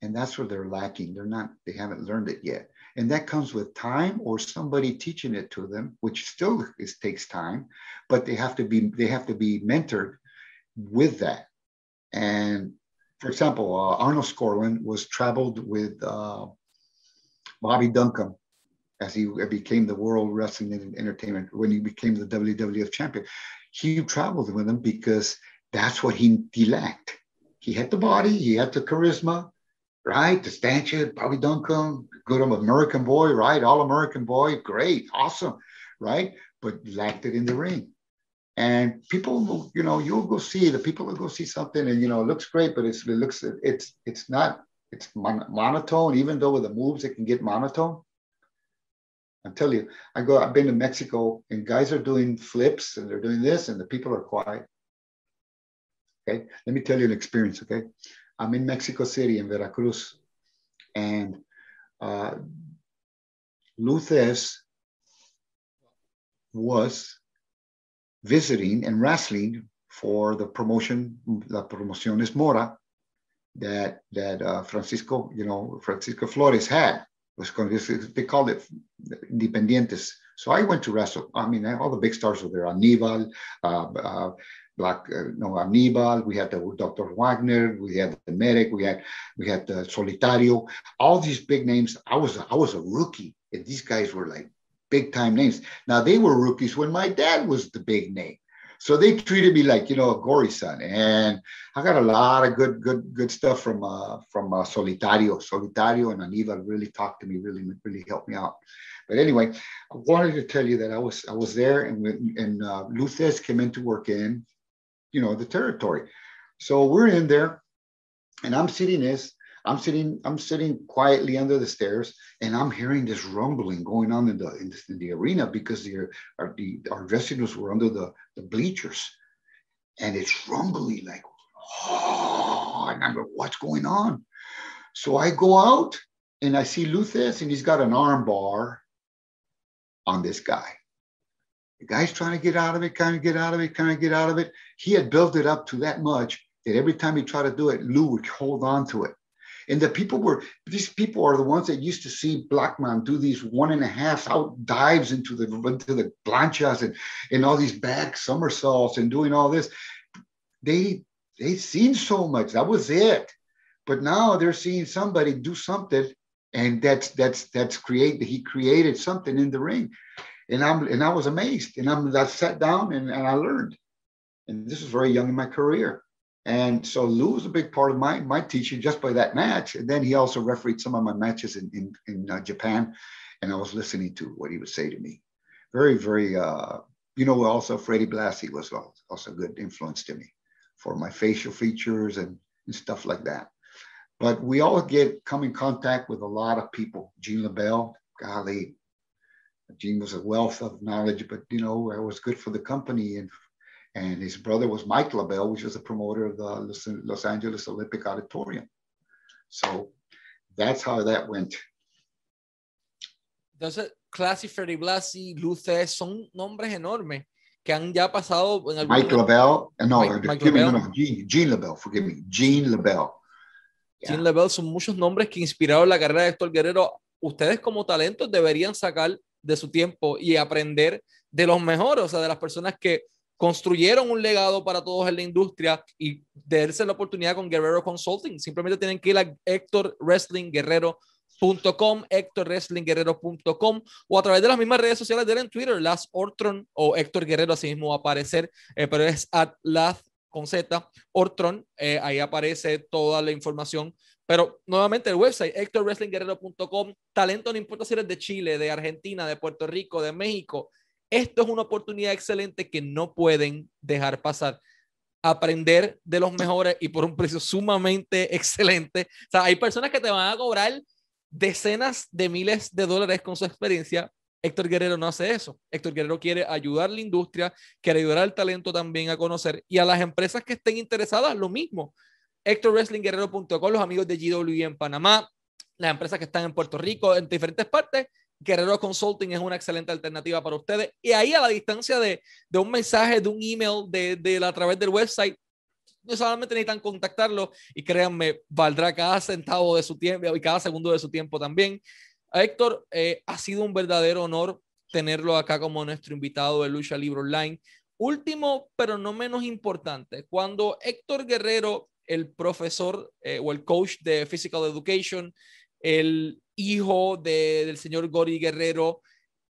[SPEAKER 2] And that's where they're lacking. They're not, they haven't learned it yet. And that comes with time or somebody teaching it to them, which still is, takes time, but they have to be, they have to be mentored with that. And for example, uh, Arnold Skorlin was traveled with uh, Bobby Duncan as he became the World Wrestling Entertainment when he became the WWF champion. He traveled with him because that's what he, he lacked. He had the body, he had the charisma, right? The stanchion, Bobby Duncan, good American boy, right? All American boy, great, awesome, right? But lacked it in the ring. And people, will, you know, you'll go see the people will go see something, and you know, it looks great, but it's, it looks it's it's not it's mon- monotone. Even though with the moves it can get monotone. I tell you, I go. I've been to Mexico, and guys are doing flips, and they're doing this, and the people are quiet. Okay, let me tell you an experience. Okay, I'm in Mexico City in Veracruz, and uh, Luthes was visiting and wrestling for the promotion, La Promociones Mora, that that uh, Francisco, you know, Francisco Flores had. Was they called it Independientes. So I went to wrestle. I mean, all the big stars were there. Anibal, uh, uh, Black, uh, no, Anibal, we had the Dr. Wagner, we had the medic, we had we had the Solitario, all these big names. I was I was a rookie, and these guys were like big time names. Now they were rookies when my dad was the big name. So they treated me like you know a gory son, and I got a lot of good, good, good stuff from uh, from uh, Solitario. Solitario and Anibal really talked to me, really, really helped me out. But anyway, I wanted to tell you that I was I was there, and and uh, Luthes came in to work in you know, the territory. So we're in there and I'm sitting this, I'm sitting, I'm sitting quietly under the stairs and I'm hearing this rumbling going on in the, in the, in the arena because the, our, the, our dressing rooms were under the, the bleachers and it's rumbling like, oh, and I'm like, what's going on? So I go out and I see Luthes and he's got an arm bar on this guy. The guy's trying to get out of it, kind of get out of it, kind of get out of it. He had built it up to that much that every time he tried to do it, Lou would hold on to it. And the people were, these people are the ones that used to see Blackman do these one and a half out dives into the into the planchas and, and all these back somersaults and doing all this. They they seen so much. That was it. But now they're seeing somebody do something, and that's that's that's create he created something in the ring and I'm and I was amazed. And I'm I sat down and, and I learned. And this was very young in my career. And so Lou was a big part of my my teaching just by that match. And then he also refereed some of my matches in in, in uh, Japan, and I was listening to what he would say to me. Very very uh, you know also Freddie Blassie was also a good influence to me for my facial features and, and stuff like that. But we all get come in contact with a lot of people. Gene LeBell, golly, Gene was a wealth of knowledge, but you know, it was good for the company. And and his brother was Mike LeBell, which was a promoter of the Los, Los Angeles Olympic Auditorium. So that's how that went.
[SPEAKER 1] Entonces, Classy, Freddie Blassie, Luces son nombres enormes que han ya pasado
[SPEAKER 2] en algún Mike LeBell, eh, no, Mike, Mike. Me, no, Gene, Gene LeBell, forgive me, Gene LeBell.
[SPEAKER 1] Yeah. Gene LeBell son muchos nombres que inspiraron la carrera de Héctor Guerrero. Ustedes como talentos deberían sacar de su tiempo y aprender de los mejores, o sea, de las personas que construyeron un legado para todos en la industria y darse la oportunidad con Guerrero Consulting. Simplemente tienen que ir a Héctor Wrestling Guerrero .com, Guerrero.com o a través de las mismas redes sociales de él en Twitter, Las Ortron o Héctor Guerrero, así mismo va a aparecer, eh, pero es at Las con Z, Ortron, eh, ahí aparece toda la información Pero nuevamente el website, HectorWrestlingGuerrero.com, talento no importa si eres de Chile, de Argentina, de Puerto Rico, de México. Esto es una oportunidad excelente que no pueden dejar pasar. Aprender de los mejores y por un precio sumamente excelente. O sea, hay personas que te van a cobrar decenas de miles de dólares con su experiencia. Héctor Guerrero no hace eso. Héctor Guerrero quiere ayudar a la industria, quiere ayudar al talento también a conocer y a las empresas que estén interesadas, lo mismo. HectorWrestlingGuerrero.com, los amigos de GW en Panamá, las empresas que están en Puerto Rico, en diferentes partes. Guerrero Consulting es una excelente alternativa para ustedes. Y ahí a la distancia de, de un mensaje, de un email, de, de, a través del website, no solamente necesitan contactarlo y créanme, valdrá cada centavo de su tiempo y cada segundo de su tiempo también. Héctor, eh, ha sido un verdadero honor tenerlo acá como nuestro invitado de Lucha Libre Online. Último, pero no menos importante, cuando Héctor Guerrero el profesor eh, o el coach de Physical Education, el hijo del señor Gori Guerrero,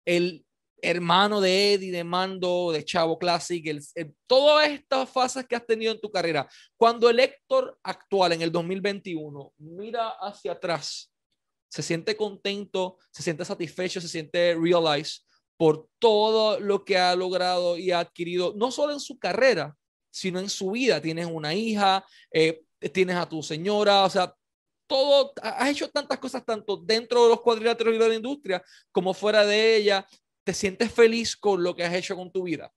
[SPEAKER 1] el hermano de Eddie, de Mando, de Chavo Classic, el, todas estas fases que has tenido en tu carrera. Cuando el Héctor actual en el 2021 mira hacia atrás, se siente contento, se siente satisfecho, se siente realized por todo lo que ha logrado y ha adquirido, no solo en su carrera, sino en su vida. Tienes una hija, eh, tienes a tu señora, o sea, todo, has hecho tantas cosas tanto dentro de los cuadriláteros y de la industria como fuera de ella. ¿Te sientes feliz con lo que has hecho con tu vida?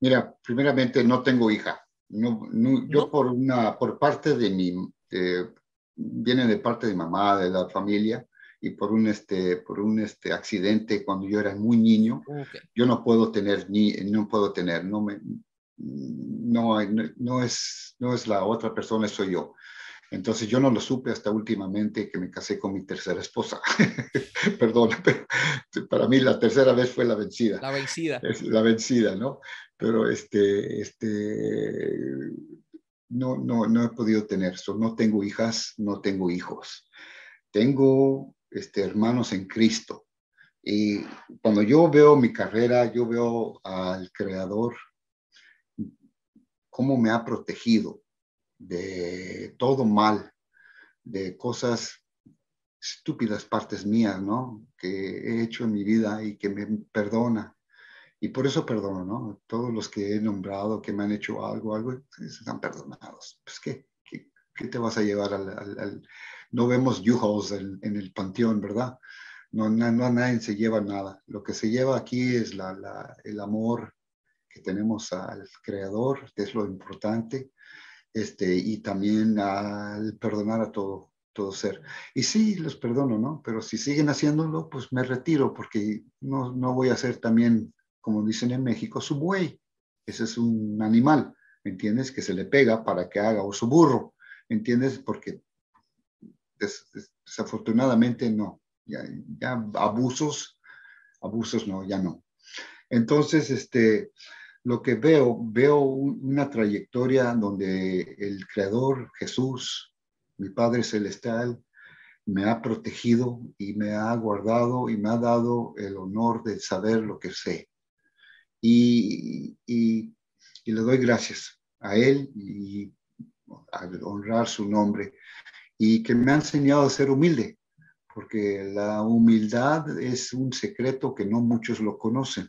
[SPEAKER 2] Mira, primeramente no tengo hija. No, yo por una, por parte de mi, viene de parte de mamá, de la familia, y por un, este, por un este, accidente cuando yo era muy niño, yo no puedo tener, ni, no puedo tener, no me, no, no, es, no es la otra persona, soy yo. Entonces yo no lo supe hasta últimamente que me casé con mi tercera esposa. Perdón, pero para mí la tercera vez fue la vencida.
[SPEAKER 1] La vencida.
[SPEAKER 2] Es la vencida, ¿no? Pero este, este, no, no, no he podido tener eso. No tengo hijas, no tengo hijos. Tengo este, hermanos en Cristo. Y cuando yo veo mi carrera, yo veo al Creador cómo me ha protegido de todo mal, de cosas estúpidas partes mías, ¿no? Que he hecho en mi vida y que me perdona. Y por eso perdono, ¿no? Todos los que he nombrado, que me han hecho algo, algo, están perdonados. Pues, ¿qué, qué, te vas a llevar al... No vemos yujos en, en, el panteón, ¿verdad? No, no, no, nadie se lleva nada. Lo que se lleva aquí es la, la, el amor, que tenemos al Creador, que es lo importante, este, y también al perdonar a todo, todo ser. Y sí, los perdono, ¿no? Pero si siguen haciéndolo, pues me retiro, porque no, no voy a ser también, como dicen en México, su buey. Ese es un animal, ¿me entiendes? Que se le pega para que haga, o su burro, ¿me entiendes? Porque desafortunadamente no, ya, ya abusos, abusos no, ya no. Entonces, este, lo que veo, veo una trayectoria donde el Creador Jesús, mi Padre Celestial, me ha protegido y me ha guardado y me ha dado el honor de saber lo que sé. Y, y, le doy gracias a Él y a honrar su nombre y que me ha enseñado a ser humilde, porque la humildad es un secreto que no muchos lo conocen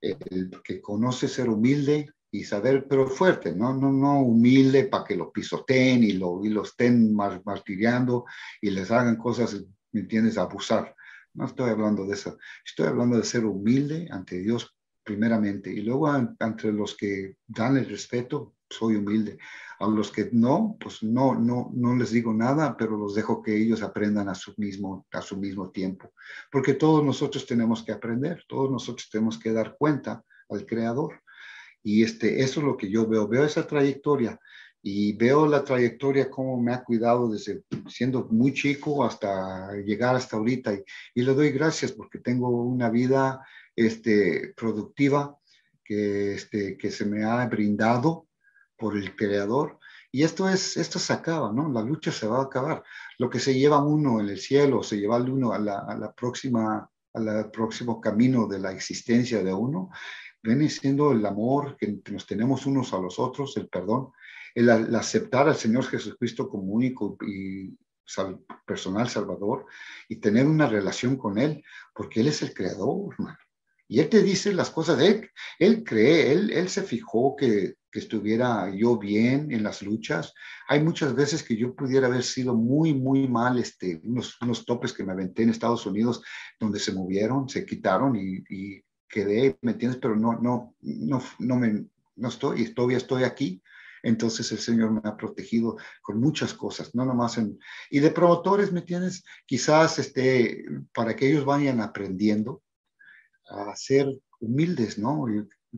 [SPEAKER 2] el que conoce ser humilde y saber, pero fuerte, no, no, no humilde para que lo pisoteen y lo, y lo estén martiriando y les hagan cosas, ¿me entiendes?, abusar. No estoy hablando de eso. Estoy hablando de ser humilde ante Dios primeramente y luego ante los que dan el respeto, soy humilde. A los que no, pues no, no, no les digo nada, pero los dejo que ellos aprendan a su mismo, a su mismo tiempo. Porque todos nosotros tenemos que aprender, todos nosotros tenemos que dar cuenta al Creador. Y este, eso es lo que yo veo. Veo esa trayectoria y veo la trayectoria como me ha cuidado desde siendo muy chico hasta llegar hasta ahorita. Y, y le doy gracias porque tengo una vida este, productiva que, este, que se me ha brindado por el creador. Y esto es, esto se acaba, ¿no? La lucha se va a acabar. Lo que se lleva uno en el cielo, se lleva uno a la, a la próxima, al próximo camino de la existencia de uno, viene siendo el amor que nos tenemos unos a los otros, el perdón. el, aceptar al Señor Jesucristo como único y personal Salvador y tener una relación con Él, porque Él es el creador, hermano. Y Él te dice las cosas, Él, él cree, él, él se fijó que, que estuviera yo bien en las luchas. Hay muchas veces que yo pudiera haber sido muy, muy mal, este, unos, unos topes que me aventé en Estados Unidos donde se movieron, se quitaron y, y quedé, ¿me entiendes? Pero no, no, no, no me, no estoy, todavía estoy aquí. Entonces el Señor me ha protegido con muchas cosas, no nomás en... Y de promotores, ¿me entiendes? Quizás este, para que ellos vayan aprendiendo a ser humildes, ¿no?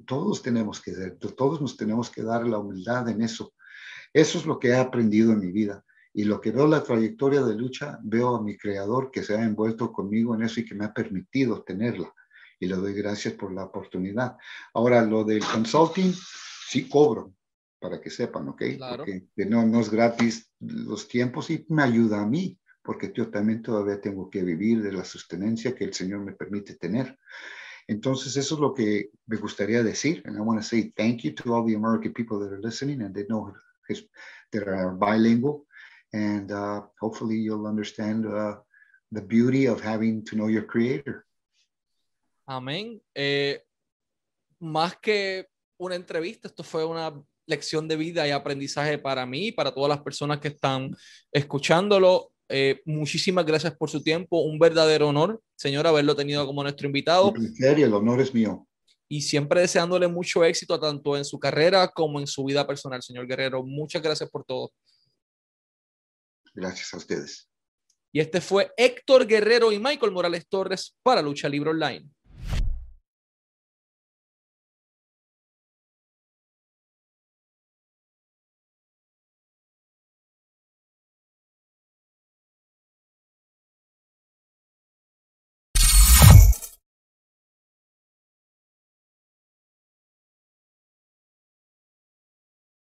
[SPEAKER 2] Todos tenemos que ser, todos nos tenemos que dar la humildad en eso. Eso es lo que he aprendido en mi vida. Y lo que veo la trayectoria de lucha, veo a mi creador que se ha envuelto conmigo en eso y que me ha permitido tenerla. Y le doy gracias por la oportunidad. Ahora, lo del consulting, sí cobro, para que sepan, ¿ok? Porque no, no es gratis los tiempos y me ayuda a mí, porque yo también todavía tengo que vivir de la sostenencia que el Señor me permite tener. Entonces, eso es lo que me gustaría decir. And I want to say thank you to all the American people that are listening and they know that are bilingual. And uh, hopefully you'll understand uh, the beauty of having to know your creator.
[SPEAKER 1] Amén. Eh, más que una entrevista, esto fue una lección de vida y aprendizaje para mí y para todas las personas que están escuchándolo. Eh, muchísimas gracias por su tiempo. Un verdadero honor, señor, haberlo tenido como nuestro invitado.
[SPEAKER 2] Serio, el honor es mío.
[SPEAKER 1] Y siempre deseándole mucho éxito tanto en su carrera como en su vida personal, señor Guerrero. Muchas gracias por todo.
[SPEAKER 2] Gracias a ustedes.
[SPEAKER 1] Y este fue Héctor Guerrero y Michael Morales Torres para Lucha Libre Online.